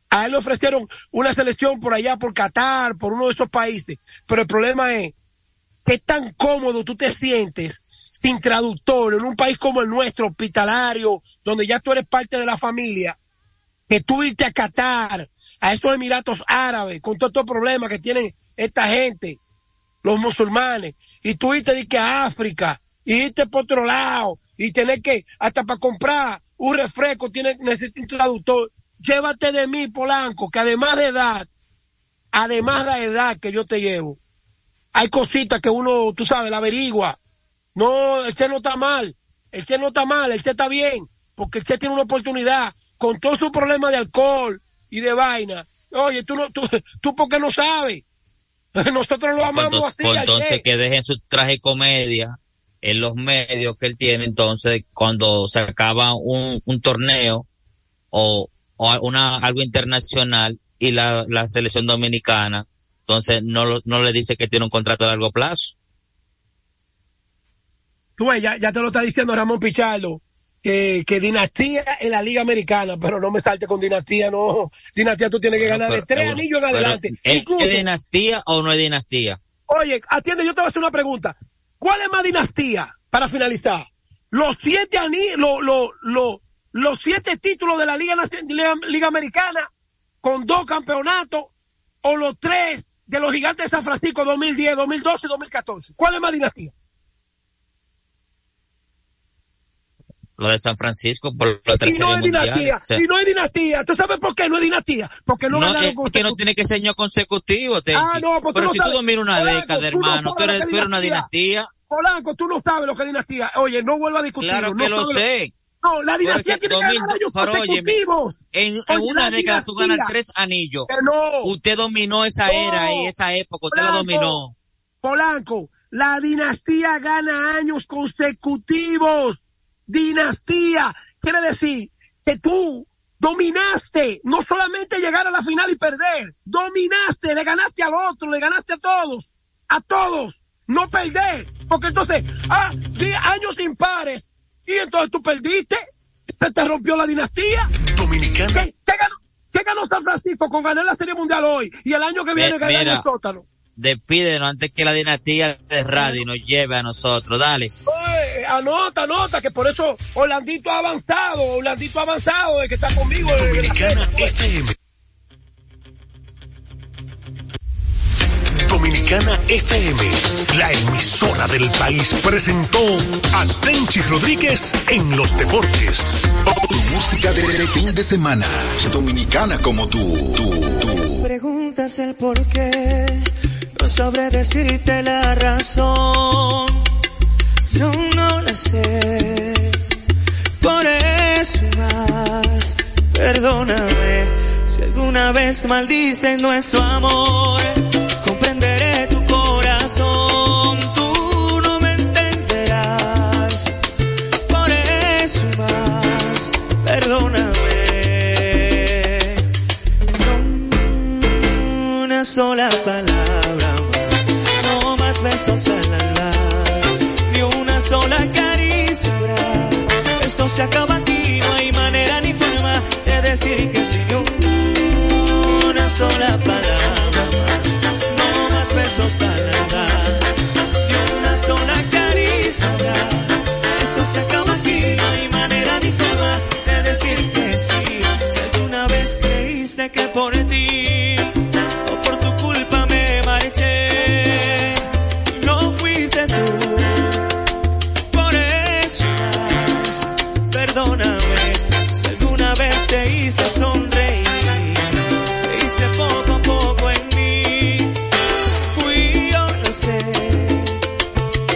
A él le ofrecieron una selección por allá, por Qatar, por uno de esos países. Pero el problema es, qué tan cómodo tú te sientes sin traductor en un país como el nuestro, hospitalario, donde ya tú eres parte de la familia, que tú irte a Qatar, a esos Emiratos Árabes, con todos estos problemas que tienen esta gente, los musulmanes, y tú irte que a África, y irte por otro lado, y tener que, hasta para comprar un refresco, tienes, necesitas un traductor. Llévate de mí, Polanco, que además de edad, además de edad que yo te llevo, hay cositas que uno, tú sabes, la averigua. No, Che no está mal, Che no está mal, Che está bien, porque Che tiene una oportunidad con todo su problema de alcohol y de vaina. Oye, tú no, tú, tú porque no sabes. Nosotros lo amamos Pues así. entonces, al entonces Che. que dejen su traje comedia en los medios que él tiene, entonces cuando se acaba un, un torneo o, o una, algo internacional y la, la selección dominicana, entonces no, lo- no le dice que tiene un contrato a largo plazo. Tú ves, ya, ya te lo está diciendo Ramón Pichardo, que, que dinastía en la Liga Americana, pero no me salte con dinastía, no. Dinastía tú tienes que ganar de tres anillos en adelante. ¿Es, Incluso, ¿Es dinastía o no es dinastía? oye, atiende, yo te voy a hacer una pregunta. ¿Cuál es más dinastía para finalizar? Los siete anillos, lo, lo, lo, los siete títulos de la Liga, Liga, Liga Americana con dos campeonatos o los tres de los gigantes de San Francisco 2010, 2012 y 2014. ¿Cuál es más dinastía? Lo de San Francisco por la Y tercera no es dinastía, O sea, y no es dinastía. ¿Tú sabes por qué no es dinastía? Porque no, no, ganaron es que no tiene que ser año consecutivo, Tenchi. Ah, no, tú Pero no si sabes. tú dominas una Polanco, década, tú no hermano, tú eres, tú eres una dinastía. Polanco, tú no sabes lo que es dinastía. Oye, no vuelva a discutir. Claro que lo sé. No, la dinastía Porque tiene que ganar 2000 años pero oye, consecutivos. En, una década tú ganas tres anillos. Que no. Usted dominó esa era y esa época, usted la dominó. Polanco, la dinastía gana años consecutivos. Dinastía. Quiere decir que tú dominaste, no solamente llegar a la final y perder, dominaste, le ganaste al otro, le ganaste a todos, a todos, no perder, porque entonces, ah, años impares, y entonces tú perdiste, se te rompió la dinastía. Dominicana. ¿Qué, qué ganó, qué ganó San Francisco con ganar la Serie Mundial hoy y el año que viene ganar el sótano? Despídenos antes que la dinastía de radio nos lleve a nosotros. Dale. Oye, anota, anota, que por eso Orlandito ha avanzado, Orlandito ha avanzado de que está conmigo. Dominicana. FM. Dominicana FM, la emisora del país, presentó a Tenchi Rodríguez en los deportes. Tu música de fin de semana. Dominicana como tú. tú, tú. Preguntas el por qué, no sabré decirte la razón. No, no la sé. Por eso más, perdóname si alguna vez maldicen nuestro amor. Comprenderé tu corazón, tú no me entenderás. Por eso más, perdóname. No una sola palabra besos al hablar, ni una sola caricia. Esto se acaba aquí, no hay manera ni forma de decir que sí, ni una sola palabra más, no más besos al hablar, ni una sola caricia. Esto se acaba aquí, no hay manera ni forma de decir que sí. Si alguna vez creíste que por ti perdóname si alguna vez te hice sonreír, te hice poco a poco en mí. Fui yo, lo sé.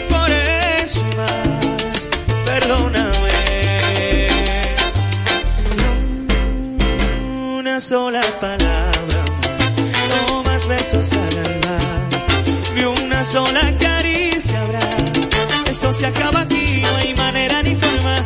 Por eso más, perdóname. Una sola palabra más, no más besos al alma, ni una sola caricia habrá. Esto se acaba aquí, no hay manera ni forma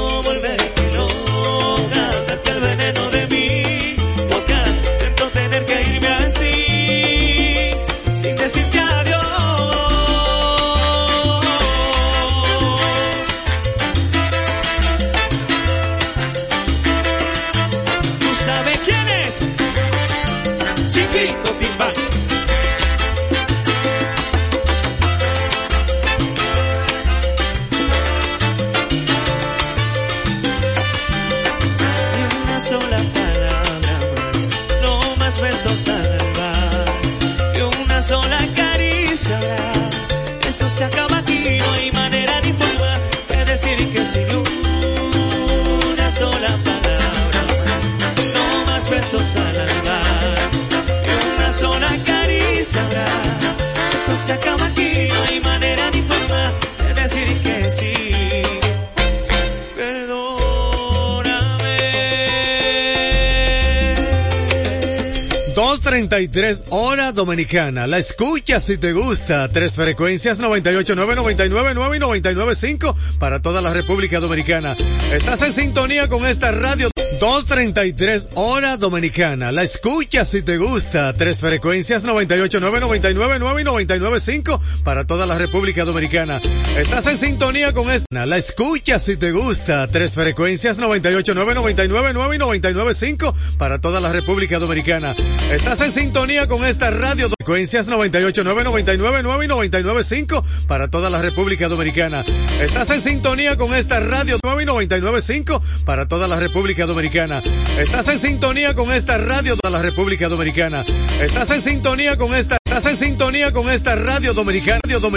loca, 233 hora dominicana. La escucha si te gusta. Tres frecuencias 989, 999 y 995 para toda la República Dominicana. Estás en sintonía con esta radio 233 hora dominicana. La escucha si te gusta. Tres frecuencias 989, 999 y 995 para toda la República Dominicana. Estás en sintonía con esta. La escucha si te gusta. Tres frecuencias 989, 999 y 995 para toda la República Dominicana. Estás en sintonía con esta radio frecuencias 989, 999 y 995 para toda la República Dominicana. Estás en sintonía con esta radio 9 y 995 para toda la República Dominicana. Estás en sintonía con esta radio de la República Dominicana. Estás en sintonía con esta, estás en sintonía con esta radio dominicana. Radio Dominicana.